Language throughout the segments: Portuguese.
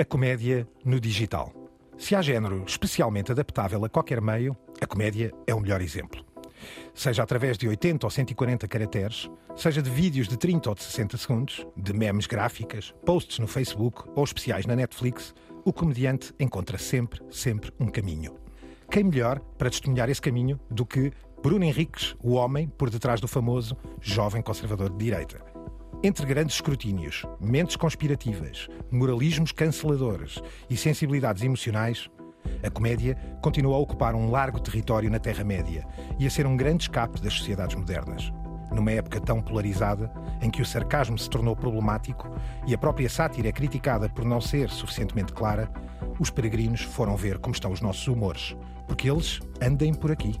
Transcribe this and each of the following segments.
A comédia no digital. Se há género especialmente adaptável a qualquer meio, a comédia é o melhor exemplo. Seja através de 80 ou 140 caracteres, seja de vídeos de 30 ou de 60 segundos, de memes gráficas, posts no Facebook ou especiais na Netflix, o comediante encontra sempre, sempre um caminho. Quem melhor para testemunhar esse caminho do que Bruno Henriques, o homem por detrás do famoso jovem conservador de direita? Entre grandes escrutínios, mentes conspirativas, moralismos canceladores e sensibilidades emocionais, a comédia continua a ocupar um largo território na Terra-média e a ser um grande escape das sociedades modernas. Numa época tão polarizada, em que o sarcasmo se tornou problemático e a própria sátira é criticada por não ser suficientemente clara, os peregrinos foram ver como estão os nossos humores, porque eles andem por aqui,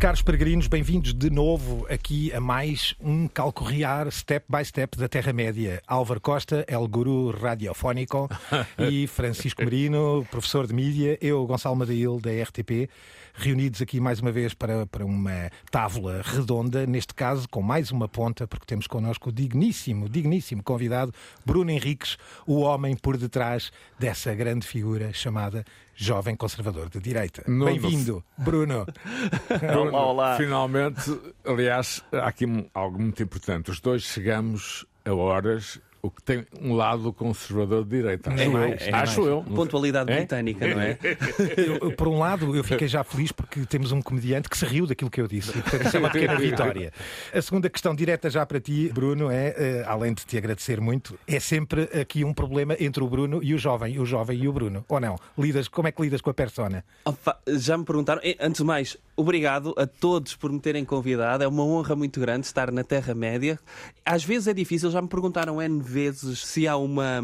Caros peregrinos, bem-vindos de novo aqui a mais um calcorrear step by step da Terra-média. Álvaro Costa, El Guru Radiofónico e Francisco Marino, professor de mídia, eu, Gonçalo Madail, da RTP, reunidos aqui mais uma vez para, para uma tábula redonda, neste caso com mais uma ponta, porque temos connosco o digníssimo, digníssimo convidado, Bruno Henriques, o homem por detrás dessa grande figura chamada jovem conservador de direita. Bem-vindo, Bruno. Bruno. Olá, olá. Finalmente, aliás, há aqui algo muito importante. Os dois chegamos a horas o que tem um lado conservador de direita. É Acho mais, eu. é Acho eu. Pontualidade É? britânica, não é? Eu, por um lado, eu fiquei já feliz porque temos um comediante que se riu daquilo que eu disse. Portanto, isso é uma pequena vitória. A segunda questão direta já para ti, Bruno, é, eh, além de te agradecer muito, é sempre aqui um problema entre o Bruno e o jovem, o jovem e o Bruno. Ou não? Lidas, como é que lidas com a persona? Opa, já me perguntaram. Eh, Antes de mais, obrigado a todos por me terem convidado. É uma honra muito grande estar na Terra-média. Às vezes é difícil, já me perguntaram N vezes se há uma,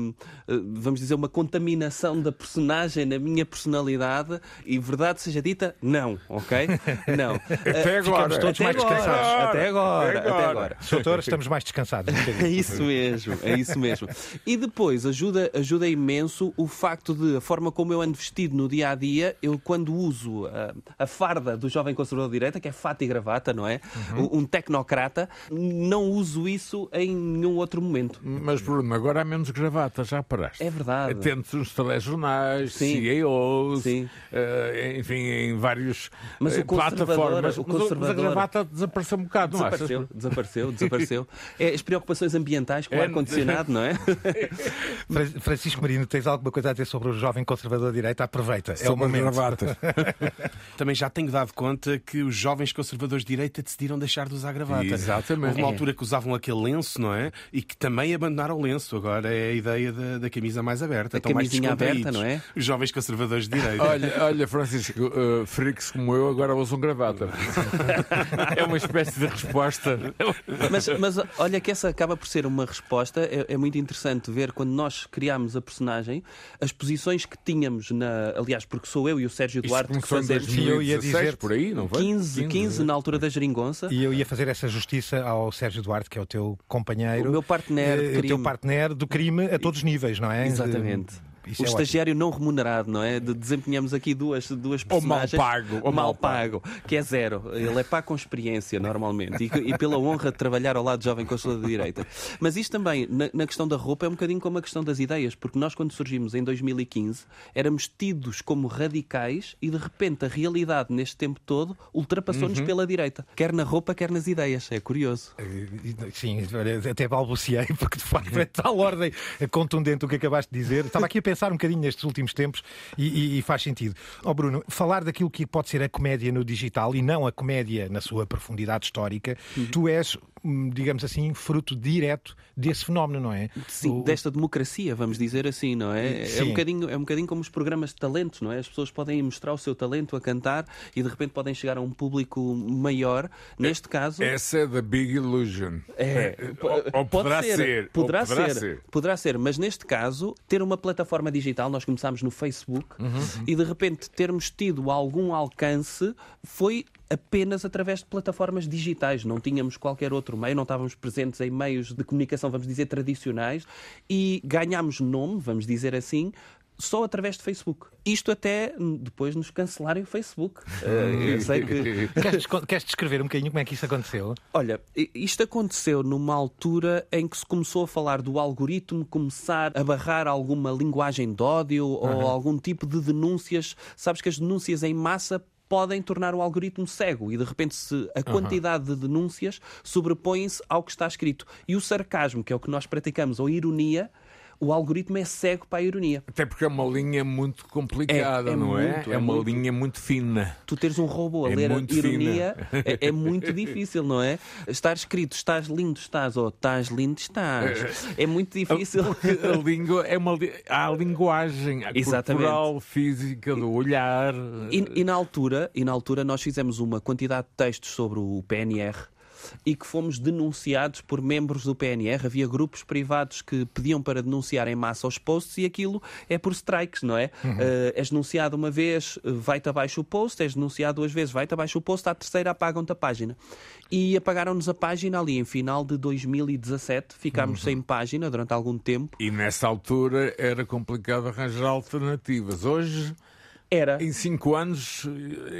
eh, vamos dizer, uma contaminação da personagem na minha personalidade. E verdade seja dita, não, ok? Não. Até Eh, agora. ficamos todos até mais agora, descansados. Até agora, Até agora. Doutor, estamos mais descansados. É isso mesmo, é isso mesmo. E depois ajuda, ajuda imenso o facto de a forma como eu ando vestido no dia a dia, eu quando uso a, a farda do jovem conservador de direita, que é fato e gravata, não é? Um, um tecnocrata, não uso isso em nenhum outro momento. Mas, Bruno, agora há menos gravata, já paraste. É verdade. Atentos nos telejornais, Sim. CEOs, Sim. eh, enfim, em vários Mas eh, o plataformas. o Mas conservador- Mas a gravata desapareceu um bocado, não achas? Desapareceu, desapareceu, desapareceu. É as preocupações ambientais com o É- ar-condicionado, não é? Fra- Francisco Marino, tens alguma coisa a dizer sobre o jovem conservador de direita? Aproveita. É o Sobre as momento. gravatas. Também já tenho dado conta que os jovens conservadores de direita decidiram deixar de usar gravata. Exatamente. Houve uma É. altura que usavam aquele lenço, não é? E que também abandonaram o lenço. Agora é a ideia da, da camisa mais aberta. A Estão mais aberta, não é? Os jovens conservadores de direita. Olha, olha, Francisco, uh, freaks como eu agora usam gravata. é uma espécie de resposta. Mas, mas olha que essa acaba por ser uma resposta. É, é muito interessante ver quando nós criámos a personagem, as posições que tínhamos na. Aliás, porque sou eu e o Sérgio Duarte que fazemos Sim, eu ia 2016, dizer- por aí, não foi? 15, 15 na altura da geringonça. E eu ia fazer essa justiça ao Sérgio Duarte, que é o teu companheiro. O meu partner eh, O teu partner do crime a todos os níveis, não é? Exatamente. Isso o é estagiário não remunerado, não é? De- desempenhamos aqui duas, duas Ou mal personagens. pago, ou mal pago, que é zero. Ele é pago com experiência, normalmente. E, e pela honra de trabalhar ao lado de jovem conselheiro de direita. Mas isto também, na, na questão da roupa, é um bocadinho como a questão das ideias. Porque nós, quando surgimos em 2015, éramos tidos como radicais e, de repente, a realidade, neste tempo todo, ultrapassou-nos Uhum. pela direita. Quer na roupa, quer nas ideias. É curioso. Eh, Sim, até balbuciei, porque de facto é tal ordem contundente o que acabaste de dizer. Estava aqui a pensar um bocadinho nestes últimos tempos e, e- e faz sentido. Ó Bruno, falar daquilo que pode ser a comédia no digital e não a comédia na sua profundidade histórica, tu és, digamos assim, fruto direto desse fenómeno, não é? Sim, O- desta democracia, vamos dizer assim, não é? É um, bocadinho, é um bocadinho como os programas de talentos, não é? As pessoas podem mostrar o seu talento a cantar e de repente podem chegar a um público maior. Neste caso. Essa é da Big Illusion. É, Ou- ou pode poderá ser, Poderá, ou poderá ser, ser. Poderá ser, mas neste caso, ter uma plataforma digital, nós começámos no Facebook Uhum. e de repente termos tido algum alcance foi apenas através de plataformas digitais. Não tínhamos qualquer outro meio, não estávamos presentes em meios de comunicação, vamos dizer, tradicionais, e ganhámos nome, vamos dizer assim, só através de Facebook. Isto até depois nos cancelarem o Facebook. Uh, eu sei que... queres, queres descrever um bocadinho como é que isso aconteceu? Olha, isto aconteceu numa altura em que se começou a falar do algoritmo começar a barrar alguma linguagem de ódio ou algum tipo de denúncias. Sabes que as denúncias em massa podem tornar o algoritmo cego e de repente se a quantidade de denúncias sobrepõe-se ao que está escrito. E o sarcasmo, que é o que nós praticamos, ou a ironia, o algoritmo é cego para a ironia. Até porque é uma linha muito complicada, É- é não é? muito, é é uma muito. linha muito fina. Tu teres um robô a É ler a ironia é, é muito difícil, não é? Estar escrito estás lindo, estás, ou estás lindo, estás. É muito difícil. Porque a língua é uma há a linguagem a Exatamente. corporal, física, do olhar. E, e na altura, e na altura nós fizemos uma quantidade de textos sobre o PNR e que fomos denunciados por membros do PNR. Havia grupos privados que pediam para denunciar em massa os posts e aquilo é por strikes, não é? Eh, és denunciado uma vez, eh, vai-te abaixo o post, és denunciado duas vezes, vai-te abaixo o post, à terceira apagam-te a página. E apagaram-nos a página ali em final de 2017. Ficámos sem página durante algum tempo. E nessa altura era complicado arranjar alternativas. Hoje, Era. em cinco anos,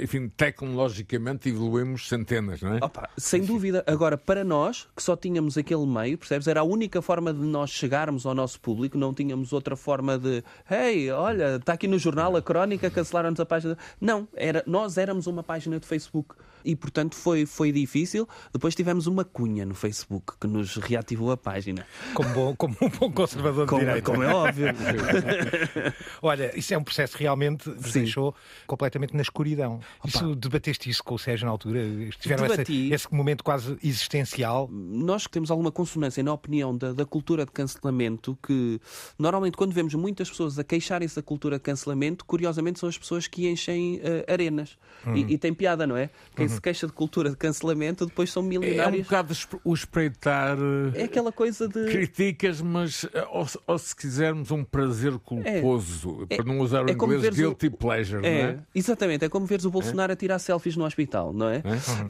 enfim, tecnologicamente evoluímos centenas, não é? Opa, sem dúvida. Agora, para nós, que só tínhamos aquele meio, percebes? Era a única forma de nós chegarmos ao nosso público, não tínhamos outra forma de hey, olha, está aqui no jornal a crónica, cancelaram-nos a página. Não, era, nós éramos uma página de Facebook. E, portanto, foi, foi difícil. Depois tivemos uma cunha no Facebook que nos reativou a página. Como, bom- como um bom conservador de Como, direita. como é óbvio. Olha, isso é um processo que realmente vos Sim. deixou completamente na escuridão. Isso, debateste isso com o Sérgio na altura? Tiveram Debati. esse momento quase existencial? nós que temos alguma consonância na opinião da, da cultura de cancelamento, que normalmente quando vemos muitas pessoas a queixarem-se da cultura de cancelamento, curiosamente são as pessoas que enchem eh, arenas. E, e tem piada, não é? Quem se queixa de cultura de cancelamento depois são É um milionários. bocado o espreitar. eh, É aquela coisa de. Criticas, mas eh, ou, se- ou se quisermos um prazer culposo, É- para não usar o é inglês veres o- guilty pleasure, não É, é? exatamente. É como veres o Bolsonaro a tirar selfies no hospital, não é?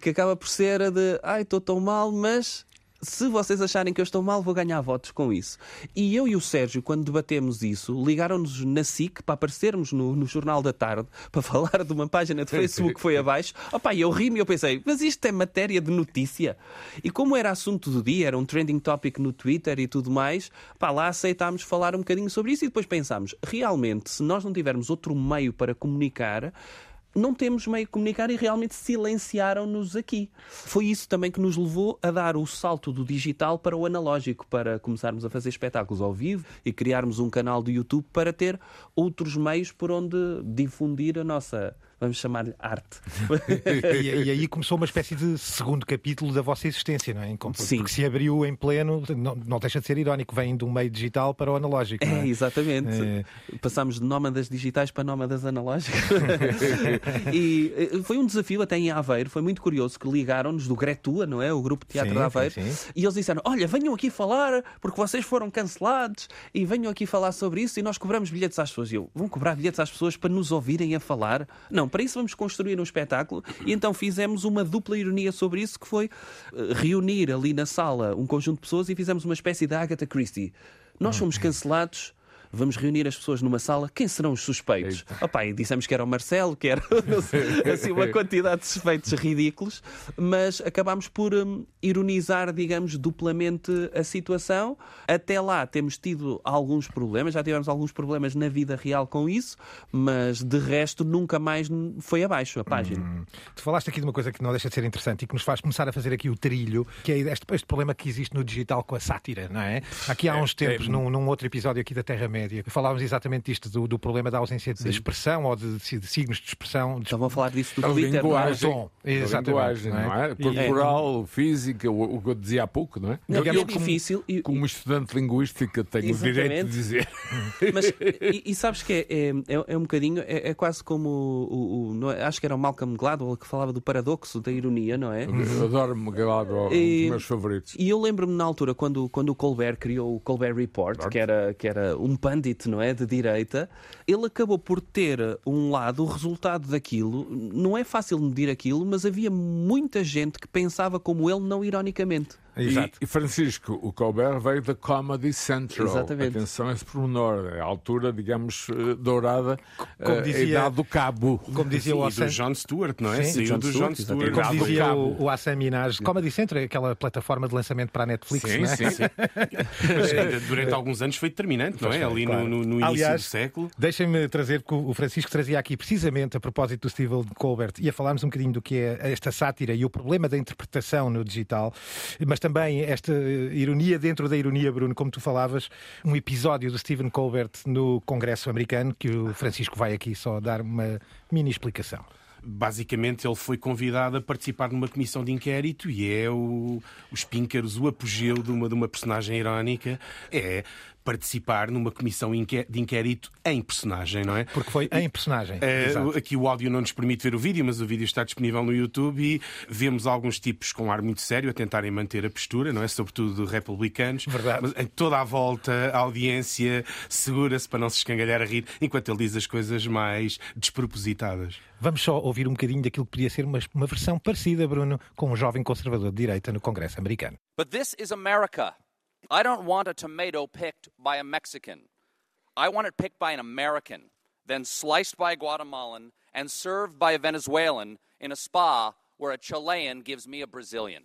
Que acaba por ser a de ai, estou tão mal, mas se vocês acharem que eu estou mal, vou ganhar votos com isso. E eu e o Sérgio, quando debatemos isso, ligaram-nos na SIC para aparecermos no, no Jornal da Tarde para falar de uma página de Facebook que foi abaixo. Opa, e eu ri-me e eu pensei, mas isto é matéria de notícia. E como era assunto do dia, era um trending topic no Twitter e tudo mais, pá, lá aceitámos falar um bocadinho sobre isso e depois pensámos, realmente, se nós não tivermos outro meio para comunicar, não temos meio de comunicar e realmente silenciaram-nos aqui. Foi isso também que nos levou a dar o salto do digital para o analógico, para começarmos a fazer espetáculos ao vivo e criarmos um canal do YouTube para ter outros meios por onde difundir a nossa, vamos chamar-lhe, arte. E, e aí começou uma espécie de segundo capítulo da vossa existência, não é? Sim. Porque se abriu em pleno, não, não deixa de ser irónico, vem um meio digital para o analógico. É, é? exatamente. É. Passámos de nómadas digitais para nómadas analógicos. e eh, foi um desafio até em Aveiro, foi muito curioso que ligaram-nos do Gretua, não é? O grupo de teatro Sim, de Aveiro. sim, sim. E eles disseram: Olha, venham aqui falar porque vocês foram cancelados e venham aqui falar sobre isso e nós cobramos bilhetes às pessoas. E eu, vão cobrar bilhetes às pessoas para nos ouvirem a falar? Não, para isso vamos construir um espetáculo. E então fizemos uma dupla ironia sobre isso, que foi eh, reunir ali na sala um conjunto de pessoas e fizemos uma espécie de Agatha Christie. Nós fomos cancelados. Vamos reunir as pessoas numa sala. Quem serão os suspeitos? Opa, e dissemos que era o Marcelo, que era assim, uma quantidade de suspeitos ridículos, mas acabámos por hum, ironizar, digamos, duplamente a situação. Até lá temos tido alguns problemas, já tivemos alguns problemas na vida real com isso, mas de resto nunca mais foi abaixo a página. Tu falaste aqui de uma coisa que não deixa de ser interessante e que nos faz começar a fazer aqui o trilho, que é este, este problema que existe no digital com a sátira, não é? Aqui há uns tempos, num, num outro episódio aqui da Terra-média, falávamos exatamente disto, do, do problema da ausência de expressão ou de, de signos de expressão. De... Estavam a falar disso A do Twitter. não é? linguagem, tom. a Exatamente, linguagem, não é? não é? Corporal, física, o, o que eu dizia há pouco, não é? Não, eu, é eu difícil. e- como, como estudante de linguística, tenho o direito de dizer. Mas, e, e sabes que é, é, é- é um bocadinho, é, é quase como o, o- é? acho que era o Malcolm Gladwell que falava do paradoxo da ironia, não é? Eu Adoro-me Gladwell, um dos meus favoritos. E eu lembro-me na altura quando, quando o Colbert criou o Colbert Report, que era, que era um pundit, não é? De direita, ele acabou por ter um lado, o resultado daquilo. Não é fácil medir aquilo, mas havia muita gente que pensava como ele, não ironicamente. Exato. E, e, Francisco, o Colbert veio da Comedy Central. Exatamente. Atenção a esse pormenor, a altura, digamos, eh, dourada, Como eh, dizia- a idade do cabo. Como dizia Sim, o e Hassan, do John Stewart, não é? Sim, Saiu John do Stewart, John Stewart. exatamente. como do dizia o, o Hassan Minaj, Comedy Central, aquela plataforma de lançamento para a Netflix, Sim, não é? sim, sim. Mas ainda durante alguns anos foi determinante, não é? Ali no- Claro. no, no início Aliás, do século. Deixem-me trazer, que o Francisco trazia aqui precisamente a propósito do Stephen Colbert, ia falarmos um bocadinho do que é esta sátira e o problema da interpretação no digital, mas também esta eh, ironia dentro da ironia, Bruno, como tu falavas, um episódio do Stephen Colbert no Congresso americano, que o Francisco vai aqui só dar uma mini explicação. Basicamente, ele foi convidado a participar numa comissão de inquérito e é o, os píncaros, o apogeu de uma, de uma personagem irónica. É participar numa comissão de inquérito em personagem, não é? Porque foi em personagem. Exato. aqui o áudio não nos permite ver o vídeo, mas o vídeo está disponível no YouTube e vemos alguns tipos com ar muito sério a tentarem manter a postura, não é? Sobretudo republicanos. Verdade. Mas em toda a volta, a audiência segura-se para não se escangalhar a rir enquanto ele diz as coisas mais despropositadas. Vamos só ouvir um bocadinho daquilo que podia ser uma, uma versão parecida, Bruno, com um jovem conservador de direita no Congresso americano. But this is America. I don't want a tomato picked by a Mexican. I want it picked by an American, then sliced by a Guatemalan and served by a Venezuelan in a spa where a Chilean gives me a Brazilian.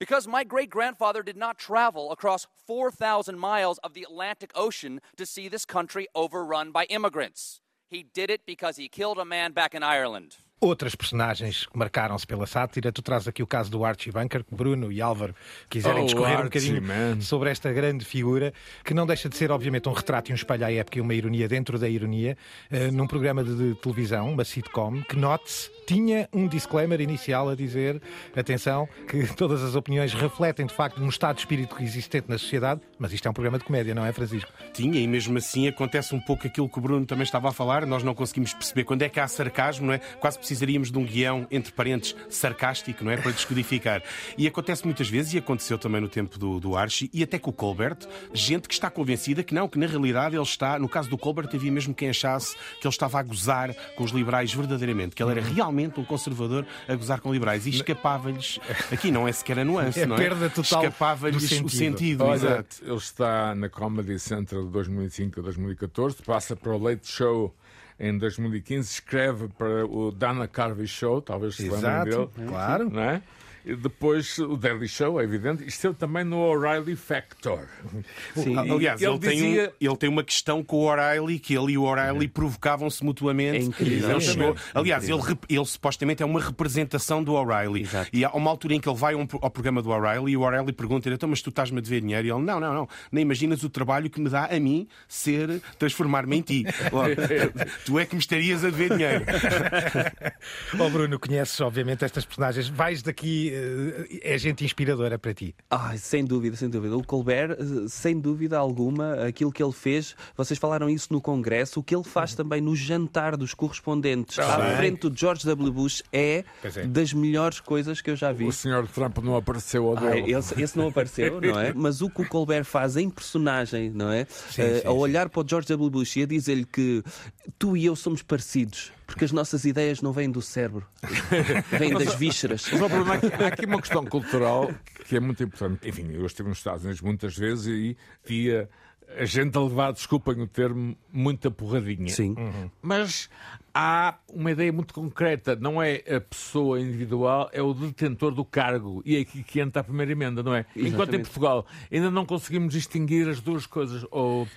Because my great grandfather did not travel across 4,000 miles of the Atlantic Ocean to see this country overrun by immigrants. He did it because he killed a man back in Ireland. Outras personagens que marcaram-se pela sátira. Tu traz aqui o caso do Archie Bunker, que Bruno e Álvaro quiserem Oh, discorrer um Archie, bocadinho man. sobre esta grande figura, que não deixa de ser, obviamente, um retrato e um espelho à época e uma ironia dentro da ironia, eh, num programa de, de televisão, uma sitcom, que, note-se, tinha um disclaimer inicial a dizer, atenção, que todas as opiniões refletem, de facto, um estado de espírito existente na sociedade, mas isto é um programa de comédia, não é, Francisco? Tinha, e mesmo assim acontece um pouco aquilo que o Bruno também estava a falar. Nós não conseguimos perceber quando é que há sarcasmo, não é? Quase precisaríamos de um guião, entre parentes, sarcástico, não é? Para descodificar. E acontece muitas vezes, e aconteceu também no tempo do, do Archie, e até com o Colbert, gente que está convencida que não, que na realidade ele está, no caso do Colbert, havia mesmo quem achasse que ele estava a gozar com os liberais verdadeiramente, que ele era realmente um conservador a gozar com liberais. E escapava-lhes, aqui não é sequer a nuance, É não é? perda total Escapava-lhes o sentido. sentido, Olha, exato. ele está na Comedy Central de 2005 a 2014, passa para o Late Show em 2015, escreve para o Dana Carvey Show, talvez se lembrem dele. claro. Não é? Depois o Daily Show, é evidente. Esteve também no O'Reilly Factor. Sim. Aliás, ele ele, tem dizia- um- ele tem uma questão com o O'Reilly, que ele e o O'Reilly provocavam-se mutuamente. É incrível. Ele chegou- aliás, ele, rep- ele supostamente é uma representação do O'Reilly. E há uma altura em que ele vai um ao programa do O'Reilly e o O'Reilly pergunta-lhe: então, mas tu estás-me a dever dinheiro? E ele: não, não, não. Nem imaginas o trabalho que me dá a mim ser, transformar-me em ti. Tu é que me estarias a dever dinheiro. Ó Bruno, conheces, obviamente, estas personagens. Vais daqui, é gente inspiradora para ti. Ai, sem dúvida, sem dúvida. O Colbert, eh, sem dúvida alguma, aquilo que ele fez, vocês falaram isso no Congresso, o que ele faz também no jantar dos correspondentes à bem. frente do George W. Bush é, é. das melhores coisas que eu já vi. O senhor Trump não apareceu ao dele. esse, esse não apareceu, não é? Mas o que o Colbert faz em personagem, não é? Eh, sim, a olhar para o George W. Bush e a dizer-lhe que tu e eu somos parecidos, porque as nossas ideias não vêm do cérebro, vêm das vísceras. Mas o problema é que há aqui uma questão cultural que é muito importante. Enfim, eu estive nos Estados Unidos muitas vezes e via a gente a levar, desculpem o termo, muita porradinha. Sim. Mas há uma ideia muito concreta. Não é a pessoa individual, é o detentor do cargo. E é aqui que entra a primeira emenda, não é? Enquanto em Exatamente. Portugal ainda não conseguimos distinguir as duas coisas. Ou,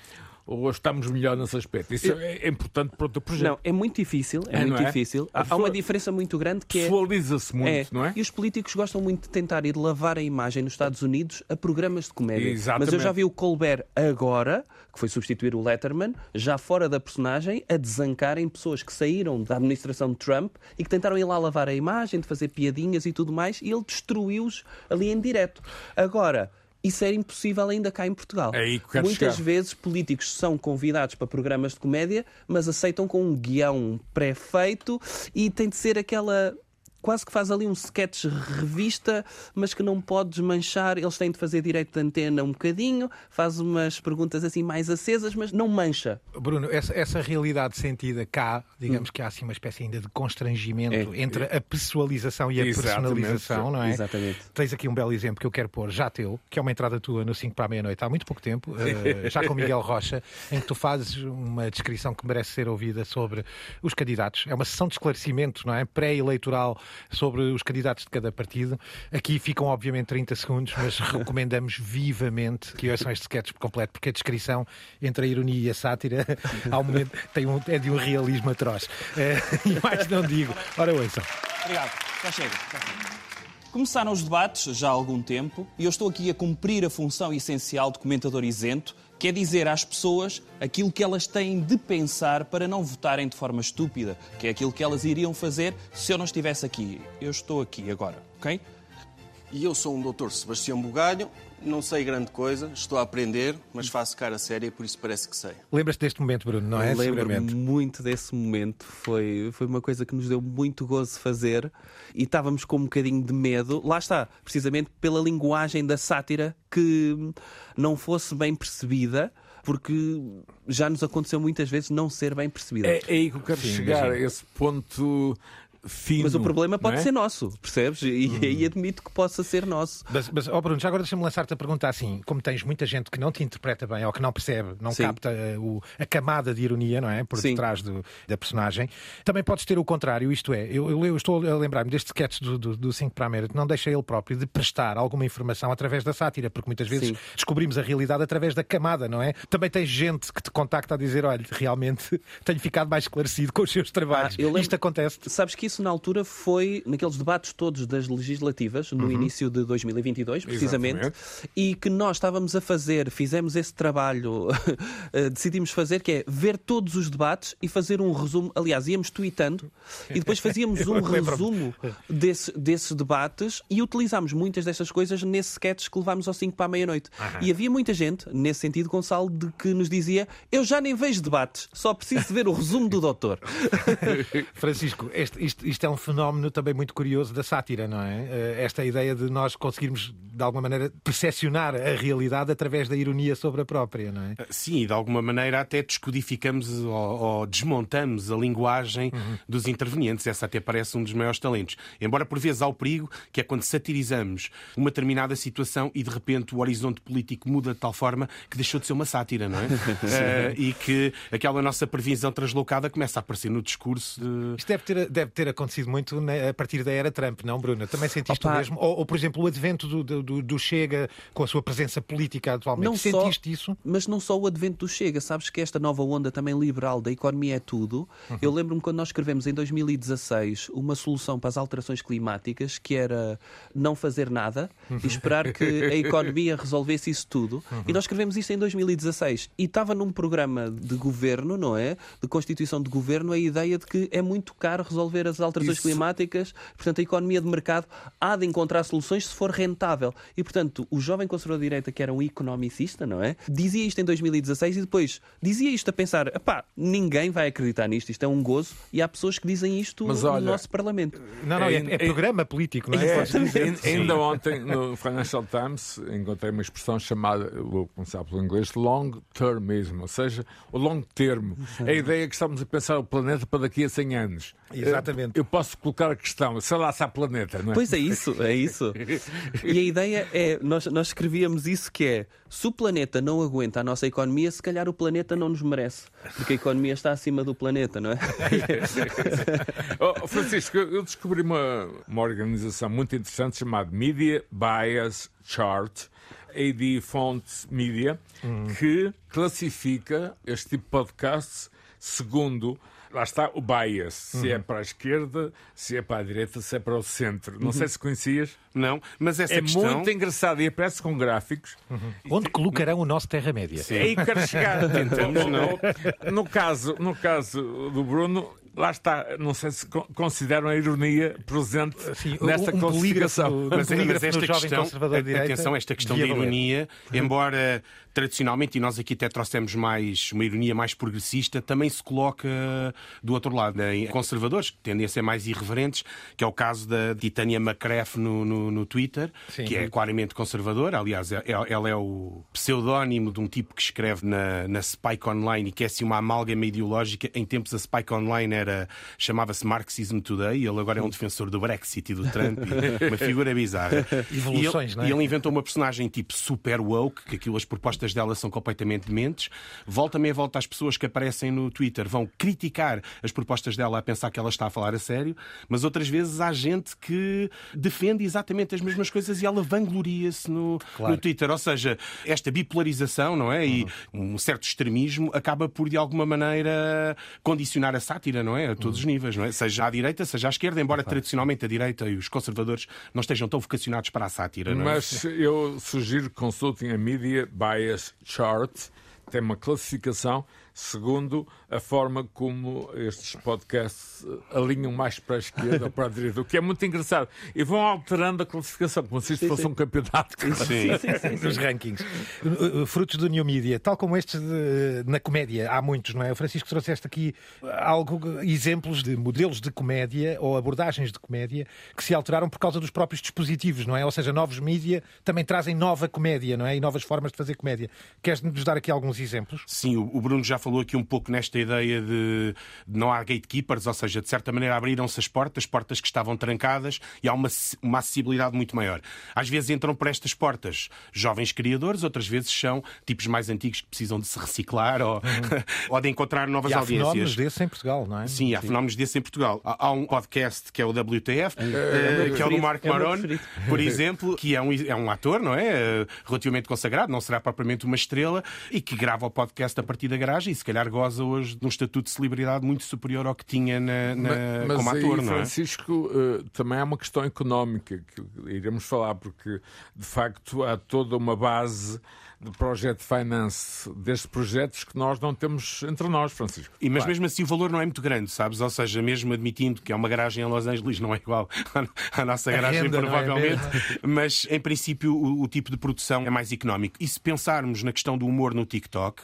ou estamos melhor nesse aspecto. Isso é, é importante para o teu projeto. Não, é muito difícil, é, É, muito é? difícil. Há, uma diferença muito grande que é Pessoaliza-se muito, não é? E os políticos gostam muito de tentar ir lavar a imagem nos Estados Unidos a programas de comédia. Exatamente. Mas eu já vi o Colbert agora, que foi substituir o Letterman, já fora da personagem, a desancarem pessoas que saíram da administração de Trump e que tentaram ir lá lavar a imagem, de fazer piadinhas e tudo mais, e ele destruiu-os ali em direto. Agora. Isso é impossível ainda cá em Portugal. É aí que quero Muitas chegar. vezes políticos são convidados para programas de comédia, mas aceitam com um guião pré-feito e tem de ser aquela quase que faz ali um sketch revista, mas que não pode desmanchar. Eles têm de fazer direito de antena um bocadinho, faz umas perguntas assim mais acesas, mas não mancha. Bruno, essa, essa realidade sentida cá, digamos hum. que há assim uma espécie ainda de constrangimento é. entre a pessoalização e a Exatamente. personalização, não é? Exatamente. Tens aqui um belo exemplo que eu quero pôr, já teu, que é uma entrada tua no 5 para a meia-noite há muito pouco tempo, uh, já com Miguel Rocha, em que tu fazes uma descrição que merece ser ouvida sobre os candidatos. É uma sessão de esclarecimento, não é? Pré-eleitoral sobre os candidatos de cada partido. Aqui ficam, obviamente, 30 segundos, mas recomendamos vivamente que ouçam este sketch por completo, porque a descrição entre a ironia e a sátira, ao momento, tem um, é de um realismo atroz. É, e mais não digo. Ora, ouçam. Obrigado. Já chega. Já chega. Começaram os debates já há algum tempo e eu estou aqui a cumprir a função essencial de comentador isento quer dizer às pessoas aquilo que elas têm de pensar para não votarem de forma estúpida, que é aquilo que elas iriam fazer se eu não estivesse aqui. Eu estou aqui agora, ok? E eu sou um doutor Sebastião Bugalho, não sei grande coisa, estou a aprender, mas faço cara séria, por isso parece que sei. Lembras-te deste momento, Bruno, não é? Lembro-me muito desse momento. Foi, foi uma coisa que nos deu muito gozo fazer e estávamos com um bocadinho de medo. Lá está, precisamente pela linguagem da sátira que não fosse bem percebida porque já nos aconteceu muitas vezes não ser bem percebida. É, é aí que eu quero Sim, chegar, a esse ponto fino. Mas o problema pode é? ser nosso, percebes? E hum. aí admito que possa ser nosso. Mas, mas oh Bruno, já agora deixa-me lançar-te a pergunta assim: como tens muita gente que não te interpreta bem ou que não percebe, não Sim. capta uh, o, a camada de ironia, não é? Por Sim. detrás do, da personagem, também podes ter o contrário, isto é, eu, eu, eu estou a lembrar-me deste sketch do, do, do 5 para a que não deixa ele próprio de prestar alguma informação através da sátira, porque muitas vezes Sim. descobrimos a realidade através da camada, não é? Também tens gente que te contacta a dizer: olha, realmente tenho ficado mais esclarecido com os seus trabalhos. Ah, lembro... Isto acontece. -te. Sabes que isso na altura foi naqueles debates todos das legislativas, no uhum. início de 2022, precisamente, Exatamente. e que nós estávamos a fazer, fizemos esse trabalho, eh, decidimos fazer, que é ver todos os debates e fazer um resumo. Aliás, íamos tweetando e depois fazíamos um resumo desse, desses debates e utilizámos muitas destas coisas nesse sketch que levámos ao 5 para a meia-noite. Uhum. E havia muita gente, nesse sentido, Gonçalo, de que nos dizia: Eu já nem vejo debates, só preciso ver o resumo do doutor. Francisco, este, isto, isto é um fenómeno também muito curioso da sátira, não é? Eh, esta ideia de nós conseguirmos, de alguma maneira, percepcionar a realidade através da ironia sobre a própria, não é? Eh, sim, e de alguma maneira até descodificamos ou, ou desmontamos a linguagem uhum. dos intervenientes. Essa até parece um dos maiores talentos. Embora por vezes há o perigo, que é quando satirizamos uma determinada situação e de repente o horizonte político muda de tal forma que deixou de ser uma sátira, não é? uh, e que aquela nossa previsão translocada começa a aparecer no discurso. De... Isto deve ter, deve ter acontecido muito a partir da era Trump, não, Bruna? Também sentiste Opa. o mesmo? Ou, ou, por exemplo, o advento do, do, do, Chega com a sua presença política atualmente? Não sentiste só, isso? Mas não só o advento do Chega. Sabes que esta nova onda também liberal da economia é tudo. Uhum. Eu lembro-me quando nós escrevemos em 2016 uma solução para as alterações climáticas que era não fazer nada uhum. e esperar que a economia resolvesse isso tudo. Uhum. E nós escrevemos isso em 2016. E estava num programa de governo, não é? De constituição de governo, a ideia de que é muito caro resolver as alterações isso... climáticas Portanto, a economia de mercado há de encontrar soluções se for rentável. E, portanto, o jovem conservador de direita, que era um economicista, não é? Dizia isto em 2016 e depois dizia isto a pensar: pá, ninguém vai acreditar nisto, isto é um gozo. E há pessoas que dizem isto Mas, olha, no nosso Parlamento. Não, não, é, é, é programa político, não é? é ainda ontem, no Financial Times, encontrei uma expressão chamada, vou começar pelo inglês, long termismo, ou seja, o longo termo. A ideia que estamos a pensar o planeta para daqui a 100 anos. Exatamente. Eu posso colocar a questão, sei lá se há planeta, não é? Pois é isso, é isso. E a ideia é, nós, nós escrevíamos isso que é, se o planeta não aguenta a nossa economia, se calhar o planeta não nos merece, porque a economia está acima do planeta, não é? oh, Francisco, eu descobri uma, uma organização muito interessante chamada Media Bias Chart, AD Font Media, hum. que classifica este tipo de podcasts segundo lá está o bias, se é uhum. é para a esquerda, se é para a direita, se é para o centro. Não uhum. sei se conhecias. Não, mas essa é questão... muito engraçado e aparece com gráficos. Uhum. Onde colocarão o nosso Terra-média? É aí quero chegar. Tentamos, não. No caso, no caso do Bruno, lá está, não sei se consideram a ironia presente Sim, nesta um, classificação. mas, mas esta questão, atenção, esta questão da ironia, embora tradicionalmente, e nós aqui até trouxemos mais uma ironia mais progressista, também se coloca do outro lado, né? em conservadores, que tendem a ser mais irreverentes, que é o caso da Titania McCraff no, no, no Twitter, Sim. que é claramente conservadora. Aliás, é- ela é o pseudónimo de um tipo que escreve na, na Spike Online e que é assim uma amálgama ideológica. Em tempos a Spike Online era chamava-se Marxism Today e ele agora é um defensor do Brexit e do Trump, e uma figura bizarra. Evoluções, e ele, não é? e ele inventou uma personagem tipo super woke, que aquilo, as propostas dela são completamente dementes. Volta meia volta às pessoas que aparecem no Twitter, vão criticar as propostas dela a pensar que ela está a falar a sério, mas outras vezes há gente que defende exatamente as mesmas coisas e ela vangloria-se no, Claro. no Twitter. Ou seja, esta bipolarização, não é? E um certo extremismo acaba por, de alguma maneira, condicionar a sátira, não é? A todos os níveis, não é? Seja à direita, seja à esquerda, embora tradicionalmente a direita e os conservadores não estejam tão vocacionados para a sátira, não é? Mas eu sugiro que consultem a Media Bias Chart, tem uma classificação segundo a forma como estes podcasts alinham mais para a esquerda ou para a direita, o que é muito engraçado. E vão alterando a classificação, como se isto fosse um campeonato. nos rankings. Uh, uh, Frutos do New Media, tal como estes de- na comédia, há muitos, não é? O Francisco trouxeste aqui algo, exemplos de modelos de comédia ou abordagens de comédia que se alteraram por causa dos próprios dispositivos, não é? Ou seja, novos mídia também trazem nova comédia, não é? E novas formas de fazer comédia. Queres-nos dar aqui alguns exemplos? Sim, o o Bruno já falou aqui um pouco nesta ideia de de não há gatekeepers, ou seja, de certa maneira abriram-se as portas, portas que estavam trancadas e há uma, uma acessibilidade muito maior. Às vezes entram por estas portas jovens criadores, outras vezes são tipos mais antigos que precisam de se reciclar ou, ou de encontrar novas E há audiências. fenómenos desses em Portugal, não é? Sim, há fenómenos desses em Portugal. Há, há um podcast que é o WTF, eh, que é o do Marco é o meu Maron, preferido. por exemplo, que é um, é um ator, não é? Eh, Relativamente consagrado, não será propriamente uma estrela, e que grava o podcast a partir da garagem se calhar goza hoje de um estatuto de celebridade muito superior ao que tinha na, na- Ma- como aí, ator, não é? Francisco, eh, também há uma questão económica que iremos falar, porque de facto há toda uma base de project finance destes projetos que nós não temos entre nós, Francisco. E, mas mesmo assim o valor não é muito grande, sabes? Ou seja, mesmo admitindo que é uma garagem em Los Angeles, não é igual à, nossa garagem, é provavelmente. mas em princípio o, o tipo de produção é mais económico. E se pensarmos na questão do humor no TikTok,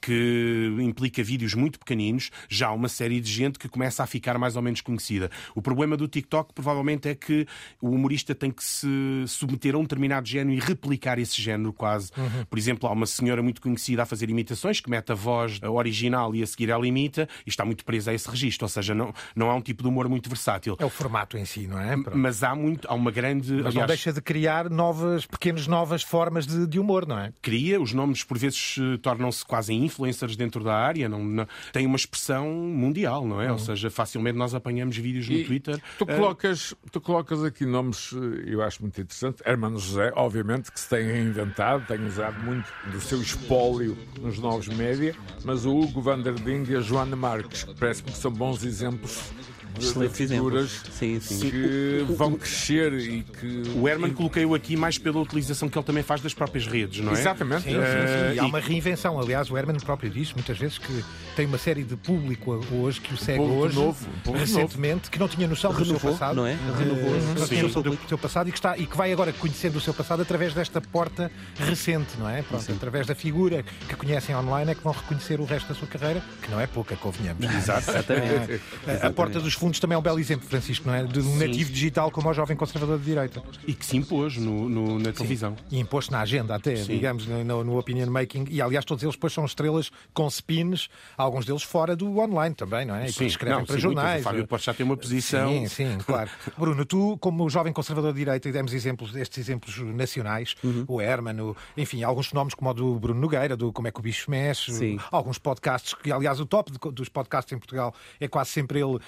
que implica vídeos muito pequeninos, já há uma série de gente que começa a ficar mais ou menos conhecida. O problema do TikTok provavelmente é que o humorista tem que se submeter a um determinado género e replicar esse género quase. Por exemplo, há uma senhora muito conhecida a fazer imitações que mete a voz original e a seguir ela imita e está muito presa a esse registro. Ou seja, não, não há um tipo de humor muito versátil. É o formato em si, não é? Pronto. Mas há muito, há uma grande. Mas não aliás, deixa de criar novas, pequenas novas formas de, de humor, não é? cria, os nomes por vezes eh, tornam-se quase influencers dentro da área, não, não- têm uma expressão mundial, não é? Ou seja, facilmente nós apanhamos vídeos no E Twitter. Tu eh, colocas, tu colocas aqui nomes, eh, eu acho muito interessante. Hermano José, obviamente, que se tem reinventado, tem usado muito do seu espólio nos novos média, mas o Hugo van der Ding e a Joana Marques, que parece-me que são bons exemplos Excelentes figuras. Sim, sim. que vão crescer e que. O Herman coloquei-o aqui mais pela utilização que ele também faz das próprias redes, não é? Exatamente. Sim, sim, Eh, sim. E há e- uma reinvenção. Aliás, o Herman próprio diz muitas vezes que tem uma série de público hoje que o segue Público hoje, novo, um recentemente, que não tinha noção do seu Renovou, passado. não é? Renovou Eh, o não seu tinha noção do seu passado e que, está, e que vai agora conhecendo o seu passado através desta porta recente, não é? Pronto, através da figura que conhecem online é que vão reconhecer o resto da sua carreira, que não é pouca, convenhamos. Exato. Exatamente. A, a porta dos fundos também é um belo exemplo, Francisco, não é? De um nativo digital como o jovem conservador de direita. E que se impôs no, no- na televisão. E imposto na agenda até, digamos, no, no- opinion making. E aliás, todos eles depois são estrelas com spins, alguns deles fora do online também, não é? E que escrevem não, para sim, jornais. O Fábio Porto já tem uma posição. Sim, sim, claro. Bruno, tu, como jovem conservador de direita, e demos exemplos, estes exemplos nacionais, Uhum. o Herman, o- enfim, alguns fenómenos como o do Bruno Nogueira, do Como é que o Bicho Mexe, Sim. alguns podcasts, que aliás o top de- dos podcasts em Portugal é quase sempre ele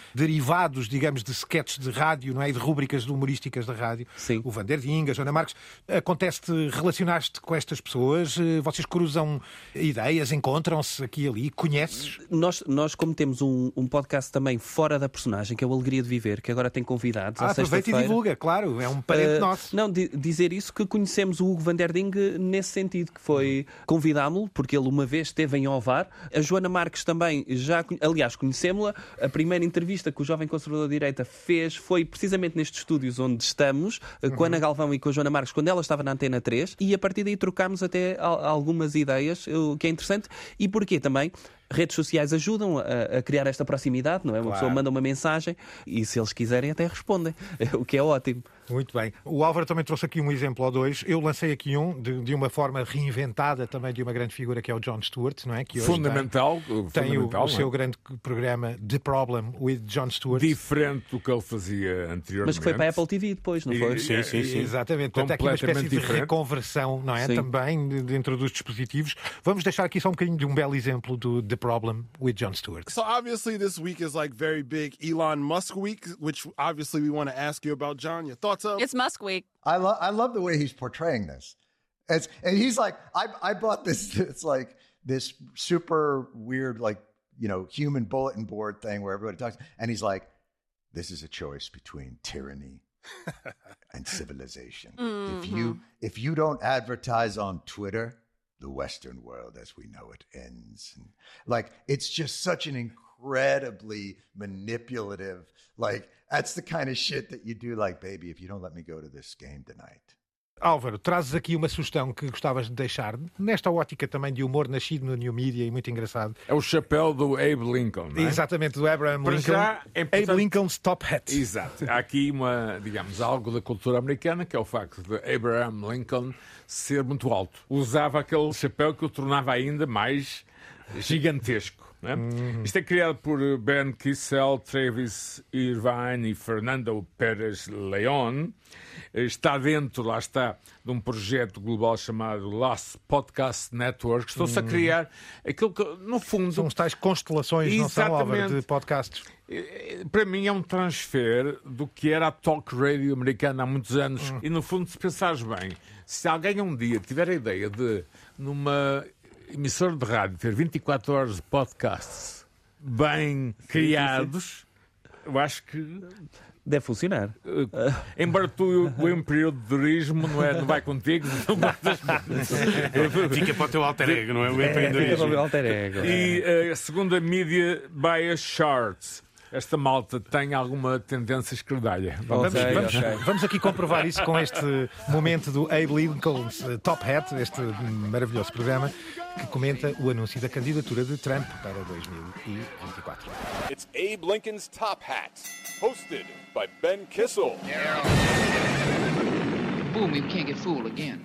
derivados, digamos, de sketches de rádio, não é? E de rubricas humorísticas da rádio. Sim. O Vander Dinga, Joana Marques. Acontece-te relacionar-te com estas pessoas? Eh, Vocês cruzam ideias, encontram-se aqui e ali, conheces? Nós, nós, como temos um, um podcast também fora da personagem, que é o Alegria de Viver, que agora tem convidados. Ah, aproveita e divulga, claro, é um parente Uh, nosso. Não, di- dizer isso que conhecemos o Hugo Van der Ding nesse sentido, que foi convidámo-lo, porque ele uma vez esteve em Ovar. A Joana Marques também já, aliás, conhecemos-la. A primeira entrevista que o Jovem Jovem Conservador de Direita fez foi precisamente nestes estúdios onde estamos, eh, com a Ana Galvão e com a Joana Marques, quando ela estava na Antena 3, e a partir daí trocámos até al- algumas ideias, o que é interessante. E porquê também? Redes sociais ajudam a, a criar esta proximidade, não é? Uma pessoa manda uma mensagem e, se eles quiserem, até respondem, o que é ótimo. Muito bem. O Álvaro também trouxe aqui um exemplo ou dois. Eu lancei aqui um de, de uma forma reinventada também de uma grande figura que é o John Stewart, não é? Que hoje Fundamental. Tem, tem o, fundamental, o não é? seu grande programa The Problem with John Stewart. Diferente do que ele fazia anteriormente. Mas que foi para a Apple TV depois, não foi? E- Sim, sim, sim. Exatamente. Portanto, é aqui uma espécie Completamente de diferente. reconversão, não é? Sim. Também de- dentro dos dispositivos. Vamos deixar aqui só um bocadinho de um belo exemplo do The Problem with John Stewart. So obviously this week is like very big Elon Musk week, which obviously we want to ask you about, John. Your thoughts of? It's Musk Week. I love I love the way he's portraying this. It's, and he's like, I I bought this. It's like this super weird, like you know, human bulletin board thing where everybody talks, and he's like, this is a choice between tyranny and civilization. If you mm-hmm. if you don't advertise on Twitter, the Western world as we know it ends. And, like it's just such an incredibly manipulative. Like that's the kind of shit that you do. Like, baby, if you don't let me go to this game tonight. Álvaro, trazes aqui uma sugestão que gostavas de deixar, nesta ótica também de humor nascido no New Media e muito engraçado. É o chapéu do Abe Lincoln, não é? Exatamente, do Abraham Para Lincoln. já, é Abe importante- Lincoln's Top Hat. Exato. Há aqui uma, digamos, algo da cultura americana, que é o facto de Abraham Lincoln ser muito alto. Usava aquele chapéu que o tornava ainda mais gigantesco. É? Isto é criado por Ben Kissel, Travis Irvine e Fernando Pérez León. Está dentro, lá está, de um projeto global chamado Last Podcast Network. Estão-se a criar aquilo que, no fundo, São os tais constelações, não são, Álvaro, Exatamente. de podcasts. para mim é um transfer do que era a talk radio americana há muitos anos. E no fundo, se pensares bem, se alguém um dia tiver a ideia de, numa emissora de rádio, ter 24 horas de podcasts bem criados, eu acho que, Deve funcionar. eh, embora tu, o em período de turismo, não, é, não vai contigo, não. Fica para o teu alter ego, não é? O Fica para o empreendedorismo. meu alter ego. E eh, segundo a mídia Bias Charts, esta malta tem alguma tendência esquerdalha. Vamos, Ok, vamos- ok. vamos aqui comprovar isso com este momento do Abe Lincoln's Top Hat, este maravilhoso programa que comenta o anúncio da candidatura de Trump para 2024. It's Abe Lincoln's Top Hat, hosted by Ben Kissel. Boom, you can't get fooled again.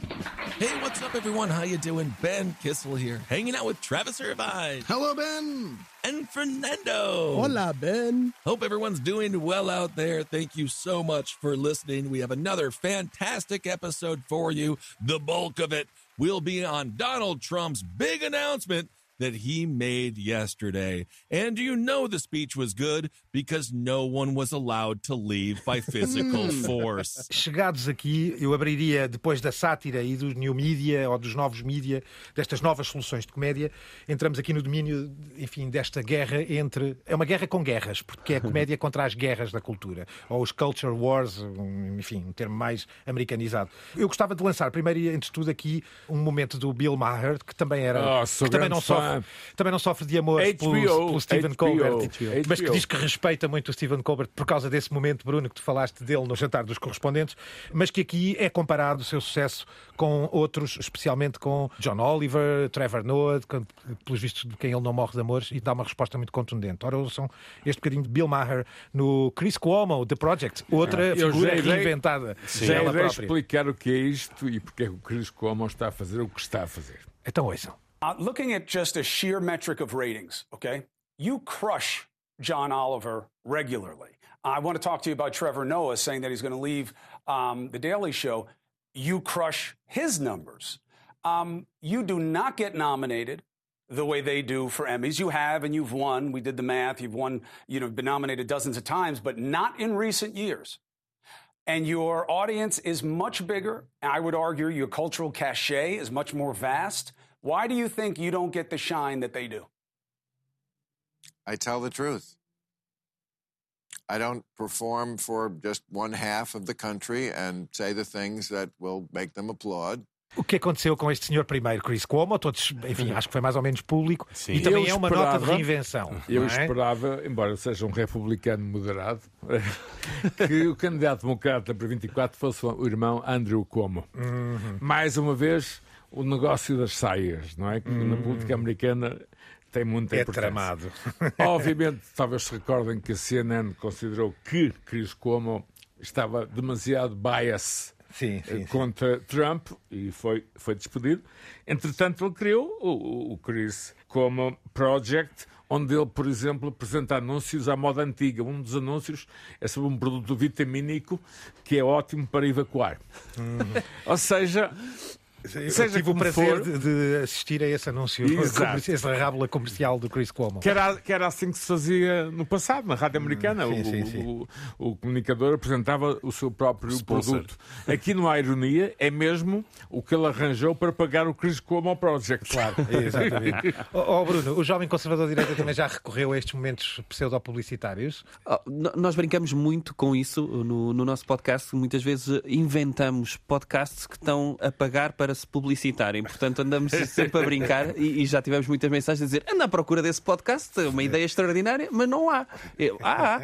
Hey, what's up, everyone? How you doing? Ben Kissel here, hanging out with Travis Irvine Hello, Ben. and Fernando. Hola, Ben. Hope everyone's doing well out there. Thank you so much for listening. We have another fantastic episode for you. The bulk of it will be on Donald Trump's big announcement that he made yesterday. And you know the speech was good because no one was allowed to leave by physical force. Chegados aqui, eu abriria, depois da sátira e do new media, ou dos novos mídia, destas novas soluções de comédia, entramos aqui no domínio, enfim, desta guerra entre... É uma guerra com guerras, porque é a comédia contra as guerras da cultura, ou os culture wars, um, enfim, um termo mais americanizado. Eu gostava de lançar, primeiro e antes de tudo, aqui um momento do Bill Maher, que também era... Oh, que também não, fã. sofre, também não sofre de amor pelo, pelo Stephen HBO, Colbert, HBO. mas que diz que respeita muito o Stephen Colbert por causa desse momento, Bruno, que tu falaste dele no jantar dos correspondentes, mas que aqui é comparado o seu sucesso com outros, especialmente com John Oliver, Trevor Noah, com- pelos vistos de quem ele não morre de amores, e dá uma resposta muito contundente. Ora, ouçam este bocadinho de Bill Maher no Chris Cuomo, The Project, outra Eu já figura irei- reinventada. Já ela irei explicar o que é isto e porque é que o Chris Cuomo está a fazer o que está a fazer. Então ouçam. Uh, looking at just a sheer metric of ratings, okay, you crush John Oliver regularly. I want to talk to you about Trevor Noah saying that he's going to leave um, The Daily Show. You crush his numbers. Um, you do not get nominated the way they do for Emmys. You have and you've won. We did the math. You've won, you know, been nominated dozens of times, but not in recent years. And your audience is much bigger. I would argue your cultural cachet is much more vast. Why do you think you don't get the shine that they do? I tell the truth. I don't perform for just one half of the country and say the things that will make them applaud. O que aconteceu com este senhor primeiro, Chris Cuomo, todos, enfim, acho que foi mais ou menos público, Sim. e também Eu é uma nota de esperava- reinvenção. Eu é? esperava, embora seja um republicano moderado, que o candidato democrata para 24 fosse o irmão Andrew Cuomo. Uhum. Mais uma vez, o negócio das saias, não é? Que na política americana tem muita Uhum. É importância. tramado. Obviamente, talvez se recordem que a CNN considerou que Chris Cuomo estava demasiado bias Sim, eh, contra Trump e foi, foi despedido. Entretanto, ele criou o, o Chris Cuomo Project, onde ele, por exemplo, apresenta anúncios à moda antiga. Um dos anúncios é sobre um produto vitamínico que é ótimo para evacuar. Ou seja, Eu seja tive o prazer for, de, de assistir a esse anúncio, Exato. essa rábula comercial do Chris Cuomo. Que era, que era assim que se fazia no passado, na rádio americana. sim, o, sim, sim. O, o comunicador apresentava o seu próprio Sponsor. produto. Aqui não há ironia, é mesmo o que ele arranjou para pagar o Chris Cuomo Project. Claro, exatamente. Ó oh, Bruno, o jovem conservador de direita também já recorreu a estes momentos pseudo-publicitários? Oh, Nós brincamos muito com isso no, no nosso podcast. Muitas vezes inventamos podcasts que estão a pagar para se publicitarem. Portanto, andamos sempre a brincar e, e já tivemos muitas mensagens a dizer: anda à procura desse podcast, é uma ideia extraordinária, mas não há. Eu, ah, há.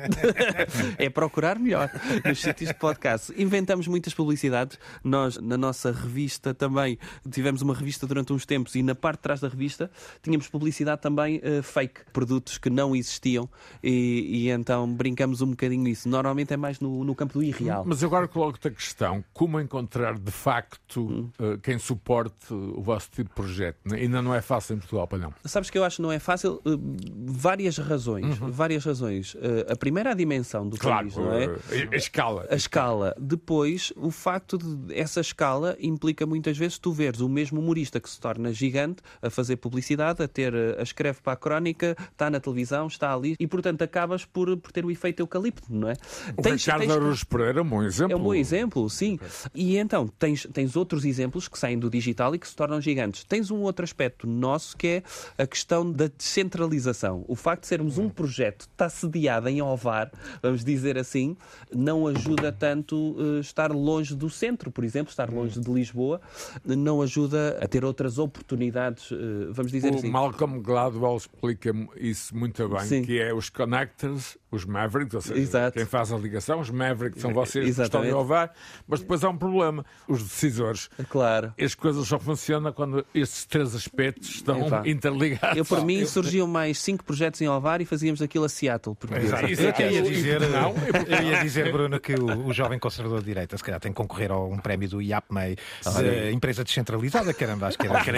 é procurar melhor nos sítios de podcast. Inventamos muitas publicidades. Nós, na nossa revista, também tivemos uma revista durante uns tempos e na parte de trás da revista tínhamos publicidade também eh, fake, produtos que não existiam e, e então brincamos um bocadinho nisso. Normalmente é mais no, no campo do irreal. Mas agora coloco-te a questão: como encontrar de facto eh, quem suporte o vosso tipo de projeto? Ainda não é fácil em Portugal, para não. Sabes que eu acho que não é fácil? Uh, várias razões. Várias razões. Uh, a primeira é a dimensão do Claro, país, não é? eh, a escala. A escala. Depois, o facto de essa escala implica muitas vezes tu veres o mesmo humorista que se torna gigante a fazer publicidade, a ter, a escreve para a crónica, está na televisão, está ali e, portanto, acabas por, por ter o efeito eucalipto, não é? O Ricardo Araújo Pereira é um bom exemplo. É um bom exemplo, sim. E então tens, tens outros exemplos que saem do digital e que se tornam gigantes. Tens um outro aspecto nosso que é a questão da descentralização. O facto de sermos um projeto que está sediado em Ovar, vamos dizer assim, não ajuda tanto eh, estar longe do centro, por exemplo, estar longe de Lisboa, não ajuda a ter outras oportunidades, eh, vamos dizer o assim. Malcolm Gladwell explica isso muito bem, Sim. que é os connectors, os Mavericks, ou seja, Exato. quem faz a ligação, os Mavericks são vocês que estão Exatamente. a ovar, mas depois há um problema, os decisores. Claro. As coisas só funcionam quando esses três aspectos estão interligados. Eu, por mim, surgiam mais cinco projetos em Ovar e fazíamos aquilo a Seattle. Porque Exato. Isso é que eu, ia eu- dizer, não, eu ia dizer, Bruno, que o, o jovem conservador de direita se calhar tem que concorrer a um prémio do IAPMEI, de empresa descentralizada, caramba, acho que era.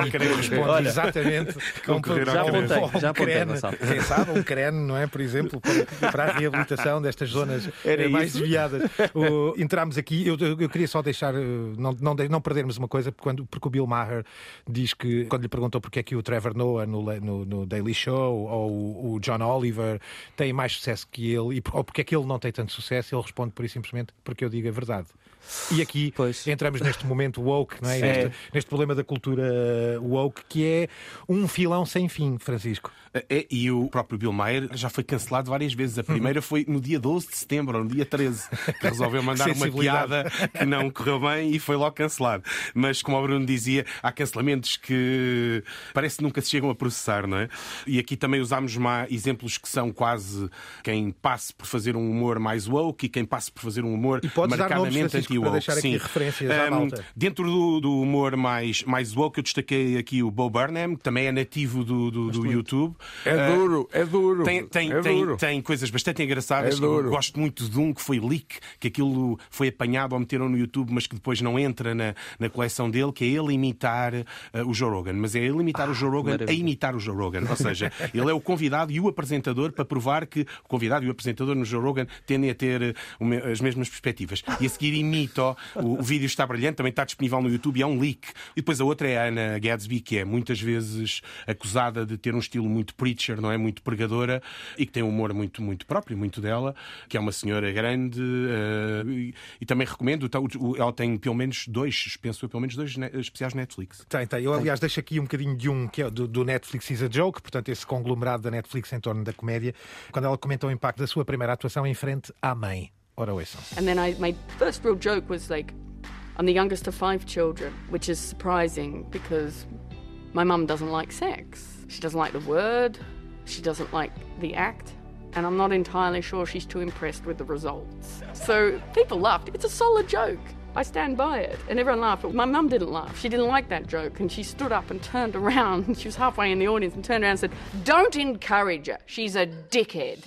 E que responde Olha, exatamente a concorrer ao já CREN. apontei, Já apontei, CREN, quem sabe, um CREN, não é? Por exemplo, para, para a reabilitação destas zonas Era eh, mais isso. desviadas. O, entramos aqui, eu, eu queria só deixar, eh, não, não, não perdermos uma coisa, porque, quando, porque o Bill Maher diz que, quando lhe perguntou porque é que o Trevor Noah no, no, no Daily Show ou o, o John Oliver têm mais sucesso que ele, e, ou porque é que ele não tem tanto sucesso, ele responde por e simplesmente porque eu digo a verdade. E aqui Pois. entramos neste momento woke, não é? Neste, neste problema da cultura woke, que é um filão sem fim, Francisco. É, e o próprio Bill Maher já foi cancelado várias vezes. A primeira foi no dia 12 de setembro, ou no dia 13, que resolveu mandar uma piada que não correu bem e foi logo cancelado. Mas, como o Bruno dizia, há cancelamentos que parece que nunca se chegam a processar, não é? E aqui também usámos exemplos que são quase quem passe por fazer um humor mais woke e quem passe por fazer um humor E marcadamente anti-woke. Sim. malta. Dentro do, do humor mais, mais woke, eu destaquei aqui o Bo Burnham, que também é nativo do, do, do YouTube. É Ah, duro, é duro. tem, tem, é tem, duro. tem coisas bastante engraçadas. É duro. Eu gosto muito de um que foi leak, que aquilo foi apanhado ou meteram no YouTube, mas que depois não entra na, na coleção dele, que é ele imitar ah, o Joe Rogan. Mas é ele imitar o Joe Rogan a maravilha. imitar o Joe Rogan. Ou seja, ele é o convidado e o apresentador para provar que o convidado e o apresentador no Joe Rogan tendem a ter me- as mesmas perspectivas. E a seguir imita. O, o vídeo está brilhante, também está disponível no YouTube e é um leak. E depois a outra é a Ana Gadsby, que é muitas vezes acusada de ter um estilo muito preacher, não é? Muito pregadora e que tem um humor muito, muito próprio, muito dela, que é uma senhora grande. eh, e, e também recomendo, ela tem pelo menos dois, penso eu, pelo menos dois ne- especiais Netflix. Tem, tem. Eu, aliás, deixo aqui um bocadinho de um que é do, do Netflix is a Joke, portanto, esse conglomerado da Netflix em torno da comédia, quando ela comentou o impacto da sua primeira atuação em frente à mãe. Ora, ouçam. And then I, my first real joke was like, I'm the youngest of five children, which is surprising because my mum doesn't like sex. She doesn't like the word, she doesn't like the act, and I'm not entirely sure she's too impressed with the results. So people laughed. It's a solid joke. I stand by it. And everyone laughed, but my mum didn't laugh. She didn't like that joke, and she stood up and turned around. She was halfway in the audience and turned around and said, Don't encourage her. She's a dickhead.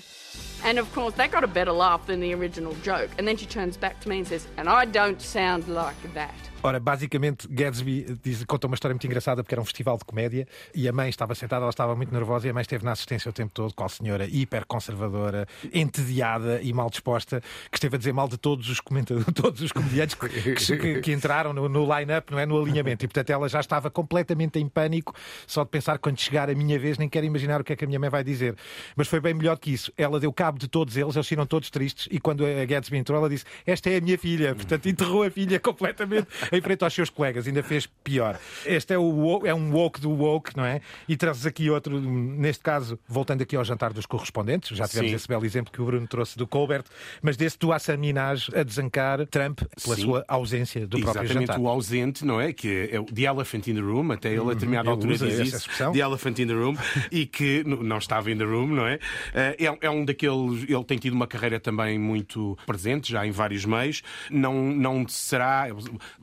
And of course, that got a better laugh than the original joke. And then she turns back to me and says, And I don't sound like that. Ora, basicamente, Gatsby diz, conta uma história muito engraçada porque era um festival de comédia e a mãe estava sentada, ela estava muito nervosa e a mãe esteve na assistência o tempo todo com a senhora hiper conservadora, entediada e mal disposta, que esteve a dizer mal de todos os comentadores, todos os comediantes que, que, que entraram no, no line-up, não é? No alinhamento. E portanto ela já estava completamente em pânico, só de pensar quando chegar a minha vez, nem quero imaginar o que é que a minha mãe vai dizer. Mas foi bem melhor que isso. Ela deu cabo de todos eles, eles saíram todos tristes e quando a Gatsby entrou, ela disse: Esta é a minha filha. Portanto, enterrou a filha completamente em frente aos seus colegas, ainda fez pior. Este é, o, é um woke do woke, não é? E trazes aqui outro, neste caso, voltando aqui ao jantar dos correspondentes, já tivemos Sim. esse belo exemplo que o Bruno trouxe do Colbert, mas desse do Hassan Minaj a desancar Trump pela Sim. sua ausência do próprio Exatamente, jantar. o ausente, não é? Que é o The Elephant in the Room, até ele a determinada ele altura diz isso. expressão. The Elephant in the Room, e que não estava in the room, não é? Eh, É, é um daqueles. Ele tem tido uma carreira também muito presente, já em vários meios. Não, não será.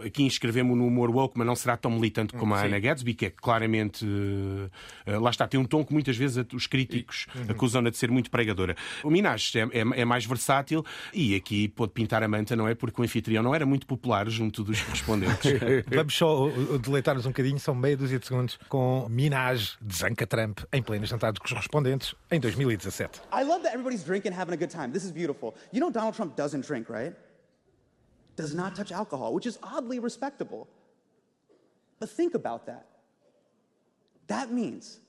Aqui inscrevemos no humor woke, mas não será tão militante como a Sim. Ana Gatsby, que é claramente. eh, lá está, tem um tom que muitas vezes os críticos acusam-na de ser muito pregadora. O Minaj é, é- é mais versátil e aqui pôde pintar a manta, não é? Porque o anfitrião não era muito popular junto dos correspondentes. Vamos só deleitar-nos um bocadinho, são meia dúzia de segundos, com Minaj desanca Trump em pleno jantar dos correspondentes em 2017. I love that everybody's drinking, having a good time. This is beautiful. You know, Donald Trump doesn't drink, right? Does not touch alcohol, which is oddly respectable. But think about that. That means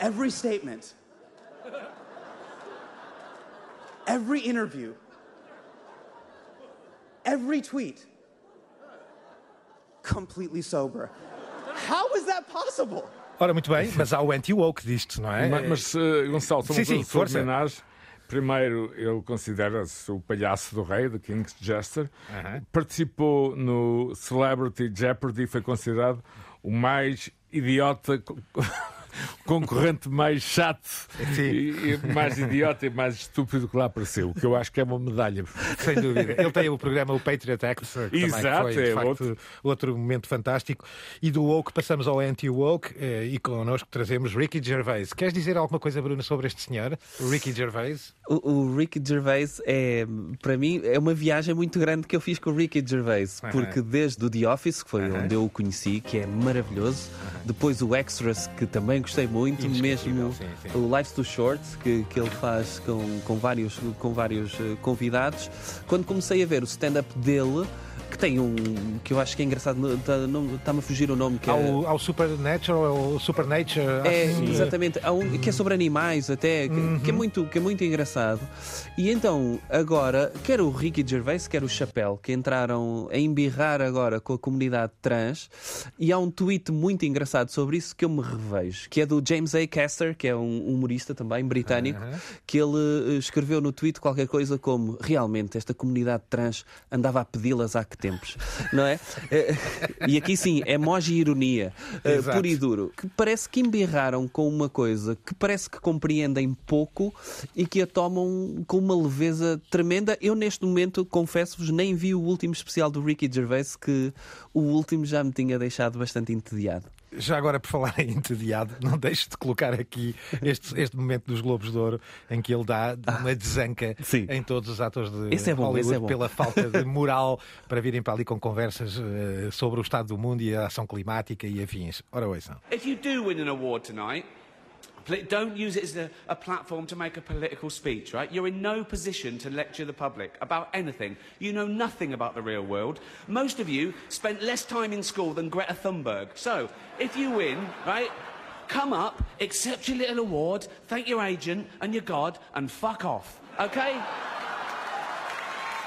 every statement, every interview, every tweet, completely sober. How is that possible? Ora, muito bem, mas há o anti-woke disto, não é? Mas, mas, eh, Gonçalo, só uma Sim, coisa sim, força. Minaj. Primeiro, ele considera-se o palhaço do rei, do King's Jester. Participou no Celebrity Jeopardy e foi considerado o mais idiota, concorrente mais chato, e, e mais idiota e mais estúpido que lá apareceu. O que eu acho que é uma medalha. Sem dúvida. Ele tem o programa o Patriot Act, que Exato, foi, de é facto, outro. outro. momento fantástico. E do woke passamos ao anti-woke eh, e connosco trazemos Ricky Gervais. Queres dizer alguma coisa, Bruno, sobre este senhor? O Ricky Gervais? O, o Ricky Gervais é, para mim, é uma viagem muito grande que eu fiz com o Ricky Gervais, porque desde o The Office, que foi onde eu o conheci, que é maravilhoso, depois o Extras, que também gostei muito, mesmo sim, sim. o Life's Too Short, que, que ele faz com, com vários, com vários eh, convidados. Quando comecei a ver o stand-up dele, que tem um que eu acho que é engraçado, está-me a fugir o nome, que é. Ao, ao Supernatural, ao Supernature. É, acho que- exatamente. Há um que é sobre animais até, que, que é muito, que é muito engraçado. E então, agora, quer o Ricky Gervais, quer o Chapéu, que entraram a embirrar agora com a comunidade trans, e há um tweet muito engraçado sobre isso que eu me revejo, que é do James A. Caster, que é um humorista também britânico, que ele eh, escreveu no tweet qualquer coisa como realmente esta comunidade trans andava a pedi-las há que tempos, não é? Eh, E aqui sim, emoji ironia, eh, Exato. puro e duro, que parece que embirraram com uma coisa que parece que compreendem pouco e que a tomam com uma leveza tremenda. Eu, neste momento, confesso-vos, nem vi o último especial do Ricky Gervais, que o último já me tinha deixado bastante entediado. Já agora, por falar em entediado, não deixe de colocar aqui este, este momento dos Globos de Ouro em que ele dá uma desanca em todos os atores de Esse é bom, Hollywood esse é bom. pela falta de moral para virem para ali com conversas eh, sobre o estado do mundo e a ação climática e afins. Ora, ouçam. If you do win an award tonight, don't use it as a, a platform to make a political speech, right? You're in no position to lecture the public about anything. You know nothing about the real world. Most of you spent less time in school than Greta Thunberg. So, if you win, right, come up, accept your little award, thank your agent and your God, and fuck off, okay?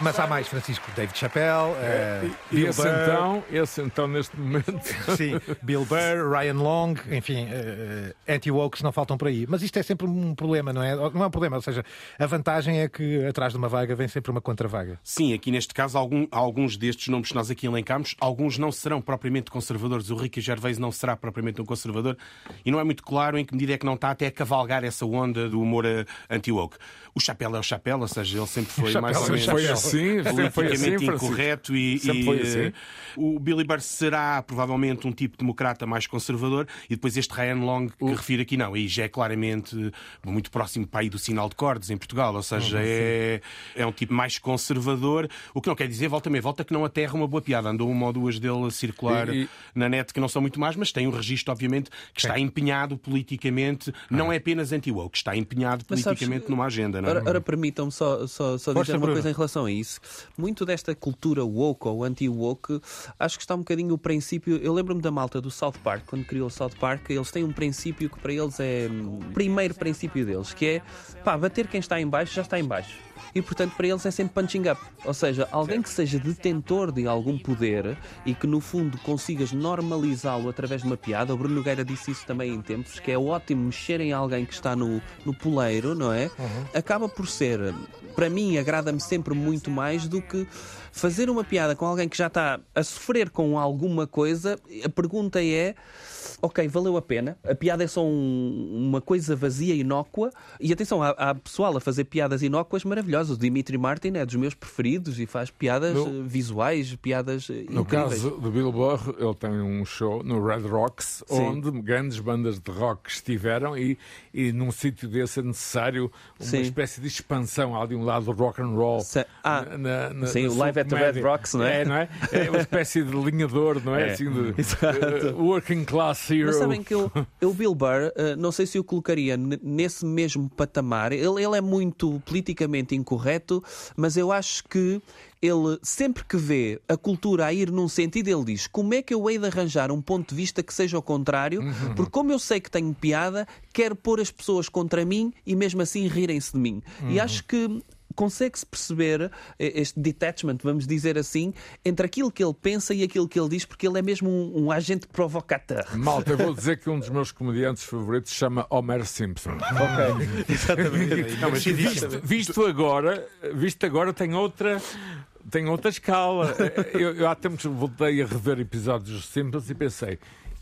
Mas há mais, Francisco. David Chappelle, eh, E Bill esse Burr. então, esse então, neste momento. Sim, Bill Burr, Ryan Long, enfim, eh, anti-wokes não faltam por aí. Mas isto é sempre um problema, não é? Não é um problema, ou seja, a vantagem é que atrás de uma vaga vem sempre uma contravaga. Sim, aqui neste caso, algum- alguns destes nomes que nós aqui elencámos, alguns não serão propriamente conservadores. O Ricky Gervais não será propriamente um conservador e não é muito claro em que medida é que não está até a cavalgar essa onda do humor eh, anti-woke. O chapéu é o chapéu, ou seja, ele sempre foi mais ou sempre menos foi assim, sempre foi politicamente assim, incorreto e, e, foi eh, assim. o Billy Burr será provavelmente um tipo democrata mais conservador e depois este Ryan Long que refiro aqui não, aí já é claramente muito próximo para aí do sinal de cordes em Portugal, ou seja, Uhum, é, é um tipo mais conservador, o que não quer dizer, volta meia volta, que não aterra uma boa piada. Andou uma ou duas dele a circular E- e- na net que não são muito mais, mas tem um registro, obviamente, que está empenhado politicamente, não é apenas anti-woke, está empenhado Mas sabes, politicamente numa agenda. Não é? Ora, ora permitam-me só, só, só dizer uma coisa em relação a isso. Muito desta cultura woke ou anti-woke, acho que está um bocadinho o princípio. Eu lembro-me da malta do South Park, quando criou o South Park, eles têm um princípio que para eles é hum, o primeiro princípio deles, que é pá, bater quem está em baixo já está em baixo. E portanto para eles é sempre punching up. Ou seja, alguém que seja detentor de algum poder e que no fundo consigas normalizá-lo através de uma piada. O Bruno Nogueira disse isso também em tempos, que é ótimo mexer em alguém que está no, no poleiro, não é? Acaba por ser, para mim, agrada-me sempre muito mais do que fazer uma piada com alguém que já está a sofrer com alguma coisa. A pergunta é. Ok, valeu a pena. A piada é só um- uma coisa vazia, inócua. E atenção, há, há pessoal a fazer piadas inócuas maravilhosas. O Dimitri Martin é dos meus preferidos e faz piadas No- eh, visuais, piadas eh, No incríveis. caso do Bill Burr, ele tem um show no Red Rocks, Sim. onde grandes bandas de rock estiveram e, e num sítio desse é necessário uma Sim. espécie de expansão. Há de um lado rock and roll. ah, na- na- sim, na o Live at the. Red Rocks, não é? É, não é? É uma espécie de linhador, não é? É, Assim de exato. uh, working class hero. Mas sabem que eu, eu o Bill Burr, eh, não sei se eu colocaria nesse mesmo patamar. Ele, ele é muito politicamente incorreto, mas eu acho que ele, sempre que vê a cultura a ir num sentido, ele diz: como é que eu hei de arranjar um ponto de vista que seja o contrário? Uhum. Porque, como eu sei que tenho piada, quero pôr as pessoas contra mim e mesmo assim rirem-se de mim. E Uhum. acho que consegue-se perceber eh, este detachment, vamos dizer assim, entre aquilo que ele pensa e aquilo que ele diz, porque ele é mesmo um, um agente provocateur. Malta, eu vou dizer que um dos meus comediantes favoritos se chama Homer Simpson. Ok, exatamente. Não, mas visto, visto agora, visto agora tem outra. Tem outra escala. Eu, eu há tempos voltei a rever episódios dos Simpsons e pensei.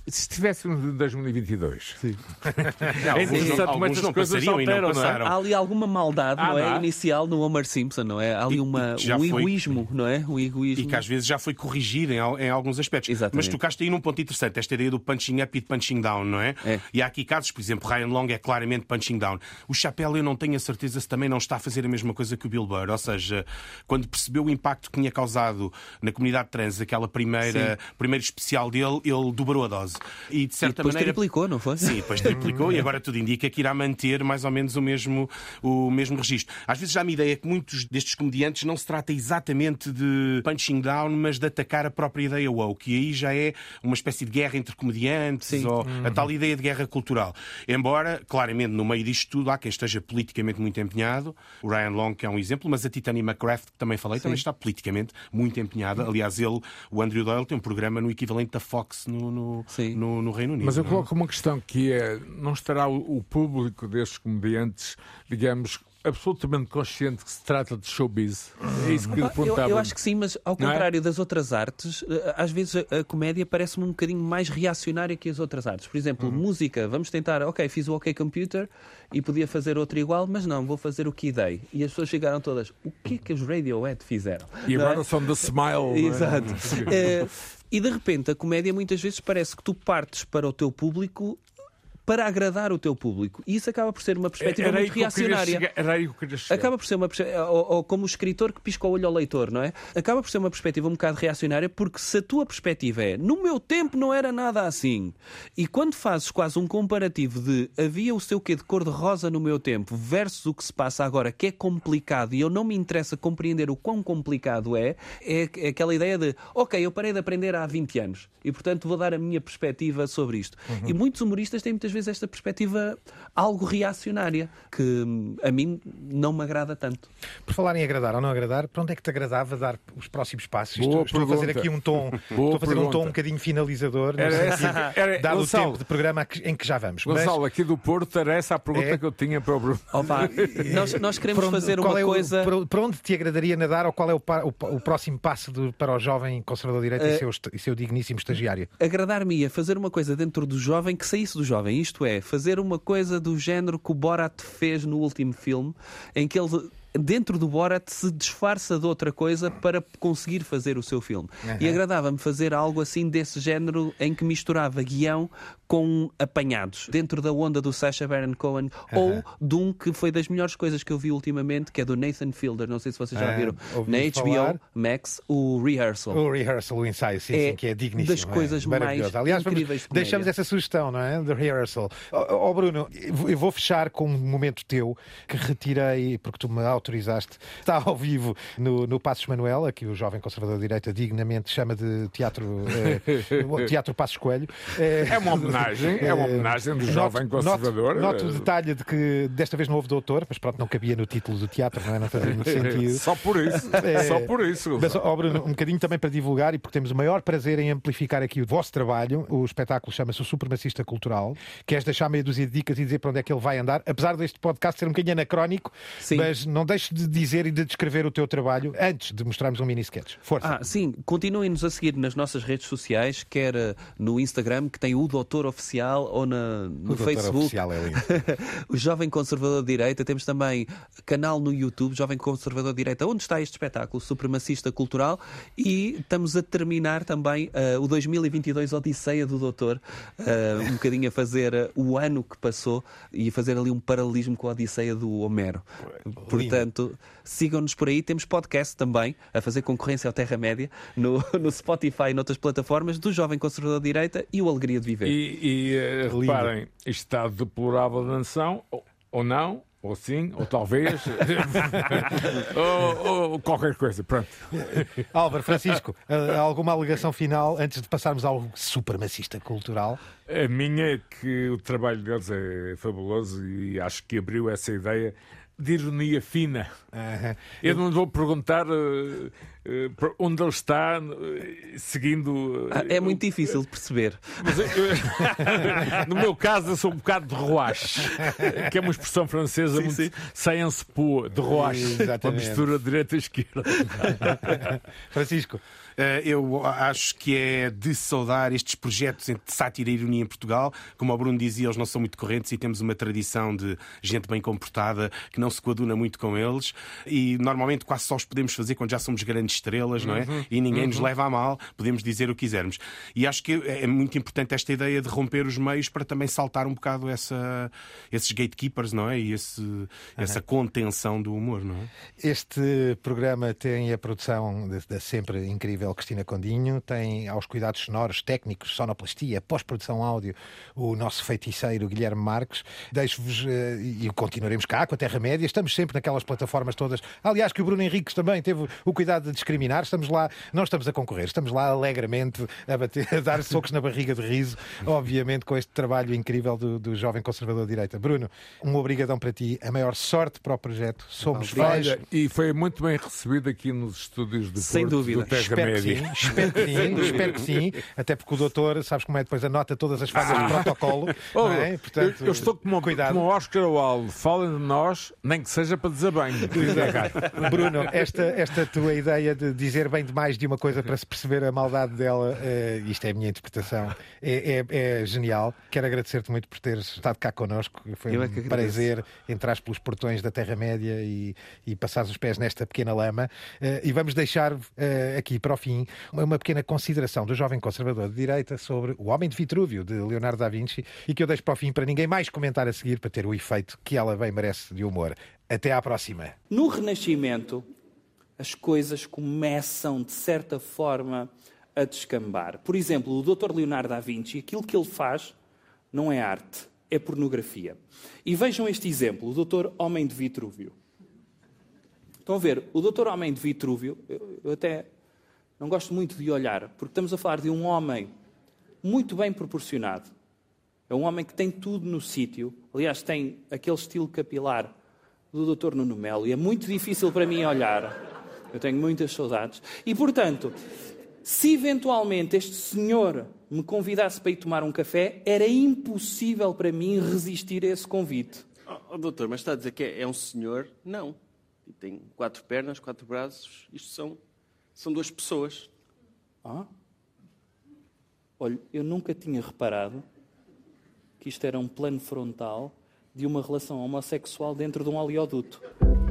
Se estivéssemos em 2022, Sim. é alguns interessante não- como alguns estas não coisas passariam e não alteram, não é? passaram. Há ali alguma maldade, Ah, não é? não? Inicial no Homer Simpson, não é? Há ali uma, um foi- egoísmo, não é? Um egoísmo. E que às vezes já foi corrigido em, em alguns aspectos. Mas tocaste aí num ponto interessante, esta ideia do punching up e punching down, não é? E há aqui casos, por exemplo, Ryan Long é claramente punching down. O Chapéu eu não tenho a certeza se também não está a fazer a mesma coisa que o Bill Burr. Ou seja, quando percebeu o impacto que tinha causado na comunidade trans, aquela primeira, primeiro especial dele, ele dobrou a dose. E de certa depois maneira. triplicou, não foi? Sim, depois triplicou e agora tudo indica que irá manter mais ou menos o mesmo, o mesmo registro. Às vezes já me ideia que muitos destes comediantes não se trata exatamente de punching down, mas de atacar a própria ideia woke. E aí já é uma espécie de guerra entre comediantes ou a tal ideia de guerra cultural. Embora, claramente, no meio disto tudo há quem esteja politicamente muito empenhado. O Ryan Long, que é um exemplo, mas a Titania McCraft, que também falei, também está politicamente muito empenhada. Aliás, ele, o Andrew Doyle, tem um programa no equivalente da Fox no, no, no, no Reino Unido. Mas eu é? coloco uma questão que é: não estará o, o público destes comediantes, digamos, absolutamente consciente que se trata de showbiz? É isso que eu Eu, eu acho que sim, mas ao é? contrário das outras artes, eh, às vezes a, a comédia parece-me um bocadinho mais reacionária que as outras artes. Por exemplo, Uhum. música, vamos tentar, ok, fiz o OK Computer e podia fazer outro igual, mas não, vou fazer o que dei. E as pessoas chegaram todas, o que é que os Radiohead fizeram? E Não é? agora são da Smile. é? Exato. Eh, e de repente a comédia muitas vezes parece que tu partes para o teu público para agradar o teu público. E isso acaba por ser uma perspectiva muito reacionária. chegar- Era aí que eu queria chegar. Acaba por ser uma perspe- ou, ou como o escritor que pisca o olho ao leitor, não é? Acaba por ser uma perspectiva um bocado reacionária, porque se a tua perspectiva é no meu tempo não era nada assim, e quando fazes quase um comparativo de havia o seu quê de cor-de-rosa no meu tempo versus o que se passa agora, que é complicado, e eu não me interessa compreender o quão complicado é, é, é aquela ideia de ok, eu parei de aprender há 20 anos e portanto vou dar a minha perspectiva sobre isto. Uhum. E muitos humoristas têm muitas vezes vezes esta perspectiva algo reacionária, que a mim não me agrada tanto. Por falar em agradar ou não agradar, para onde é que te agradava dar os próximos passos? Boa estou, estou a fazer pergunta. aqui um tom, Boa estou a fazer um tom pergunta. um bocadinho finalizador, Era essa- era- dado Gonçalo. o tempo de programa em que já vamos. Mas- Gonçalo, aqui do Porto, era essa a pergunta É. que eu tinha para o Bruno. Opa, nós, nós queremos onde- fazer uma é o- coisa. para, para onde te agradaria nadar ou qual é o, o- o próximo passo do- para o jovem conservador de direita e, Eh, seu, e seu digníssimo estagiário? agradar-me-ia fazer uma coisa dentro do jovem que saísse do jovem. Isto é, fazer uma coisa do género que o Borat fez no último filme, em que ele, dentro do Borat, se disfarça de outra coisa para conseguir fazer o seu filme. Aham. E agradava-me fazer algo assim desse género em que misturava guião com apanhados, dentro da onda do Sacha Baron Cohen, ou de um que foi das melhores coisas que eu vi ultimamente, que é do Nathan Fielder. Não sei se vocês já Ah, viram. ouvi Na HBO falar. Max, o Rehearsal. O rehearsal, o ensaio, sim, É sim, que é digníssimo. das coisas é, mais Aliás, vamos- incríveis comédia. deixamos essa sugestão, não é? The rehearsal. Ó ó, Bruno, eu vou fechar com um momento teu que retirei porque tu me autorizaste. Está ao vivo no, no Passos Manuel, aqui o jovem conservador de direita dignamente chama de teatro, eh, teatro Passos Coelho. Eh, É uma homenagem, é uma eh, homenagem do noto- jovem noto- conservador. Noto, o Eh, detalhe de que desta vez não houve doutor, mas pronto, não cabia no título do teatro, não é? Não fazia muito sentido. Só por isso, É, só por isso. Mas, ó, Bruno, um bocadinho também para divulgar e porque temos o maior prazer em amplificar aqui o vosso trabalho. O espetáculo chama-se O Supremacista Cultural. Queres deixar meia dúzia de dicas e dizer para onde é que ele vai andar? Apesar deste podcast ser um bocadinho anacrónico, mas não deixes de dizer e de descrever o teu trabalho antes de mostrarmos um mini sketch. Força. Ah, sim, continuem-nos a seguir nas nossas redes sociais, quer eh, no Instagram, que tem o Doutor Oficial, ou na, no Doutor Facebook. Oficial é lindo. o Jovem Conservador de Direita. Temos também canal no YouTube, Jovem Conservador de Direita, onde está este espetáculo Supremacista Cultural. E estamos a terminar também eh, o 2022 Odisseia do Doutor, eh, um bocadinho a fazer o ano que passou e a fazer ali um paralelismo com a Odisseia do Homero. Portanto, sigam-nos por aí. Temos podcast também, a fazer concorrência ao Terra-média, no, no Spotify e noutras plataformas, do Jovem Conservador de Direita e o Alegria de Viver. E, e eh, reparem, está deplorável da nação, ou, ou não, ou sim, ou talvez, ou, ou qualquer coisa. Pronto. Álvaro, Francisco, eh, alguma alegação final antes de passarmos ao supremacista cultural? A minha é que o trabalho deles é fabuloso e acho que abriu essa ideia de ironia fina. Eu não vou perguntar para onde ele está, eh, seguindo. Ah, é muito difícil de perceber. Mas eu- eu- no meu caso, eu sou um bocado de roache, que é uma expressão francesa muito science pure, de roache, uma mistura de direita e esquerda. Francisco. Eh, Eu acho que é de saudar estes projetos entre sátira e ironia em Portugal. Como o Bruno dizia, eles não são muito correntes e temos uma tradição de gente bem comportada que não se coaduna muito com eles. E normalmente quase só os podemos fazer quando já somos grandes estrelas, não é? Uhum. E ninguém nos Uhum. leva a mal, podemos dizer o que quisermos. E acho que é muito importante esta ideia de romper os meios para também saltar um bocado essa, esses gatekeepers, não é? E esse, essa contenção do humor, não é? Este programa tem a produção da- sempre incrível Cristina Condinho, tem aos cuidados sonoros, técnicos, sonoplastia, pós-produção áudio, o nosso feiticeiro Guilherme Marques. Deixo-vos, eh, e continuaremos cá com a Terra-média, estamos sempre naquelas plataformas todas. Aliás, que o Bruno Henriques também teve o cuidado de discriminar, estamos lá, não estamos a concorrer, estamos lá alegremente a, bater, a dar socos na barriga de riso, obviamente com este trabalho incrível do, do jovem conservador de direita. Bruno, um obrigadão para ti, a maior sorte para o projeto. Somos fãs. E foi muito bem recebido aqui nos estúdios de Sem Porto, dúvida. do Espero que sim, espero que sim, espero que sim. Até porque o doutor, sabes como é, depois anota todas as falhas do protocolo. Oh, não é? Portanto, eu, eu estou como, como o Oscar Wilde, falem de nós, nem que seja para dizer bem. Bruno, esta, esta tua ideia de dizer bem demais de uma coisa para se perceber a maldade dela, eh, isto é a minha interpretação, é, é- é genial. Quero agradecer-te muito por teres estado cá connosco. Foi Eu um é prazer entrar pelos portões da Terra-média e, e passares os pés nesta pequena lama. Eh, e vamos deixar eh, aqui para o fim uma, uma pequena consideração do jovem conservador de direita sobre O Homem de Vitrúvio, de Leonardo da Vinci, e que eu deixo para o fim para ninguém mais comentar a seguir para ter o efeito que ela bem merece de humor. Até à próxima. No Renascimento, as coisas começam, de certa forma, a descambar. Por exemplo, o Dr. Leonardo da Vinci, aquilo que ele faz não é arte, é pornografia. E vejam este exemplo, o Dr. Homem de Vitrúvio. Estão a ver, o Dr. Homem de Vitrúvio, eu, eu até não gosto muito de olhar, porque estamos a falar de um homem muito bem proporcionado, É um homem que tem tudo no sítio. Aliás, tem aquele estilo capilar do Dr. Nuno Melo. E é muito difícil para mim olhar. Eu tenho muitas saudades. E, portanto, se eventualmente este senhor me convidasse para ir tomar um café, era impossível para mim resistir a esse convite. Oh, oh, doutor, mas está a dizer que é, é um senhor? Não. E tem quatro pernas, quatro braços. Isto são, são duas pessoas. Ah? Olha, eu nunca tinha reparado que isto era um plano frontal de uma relação homossexual dentro de um oleoduto.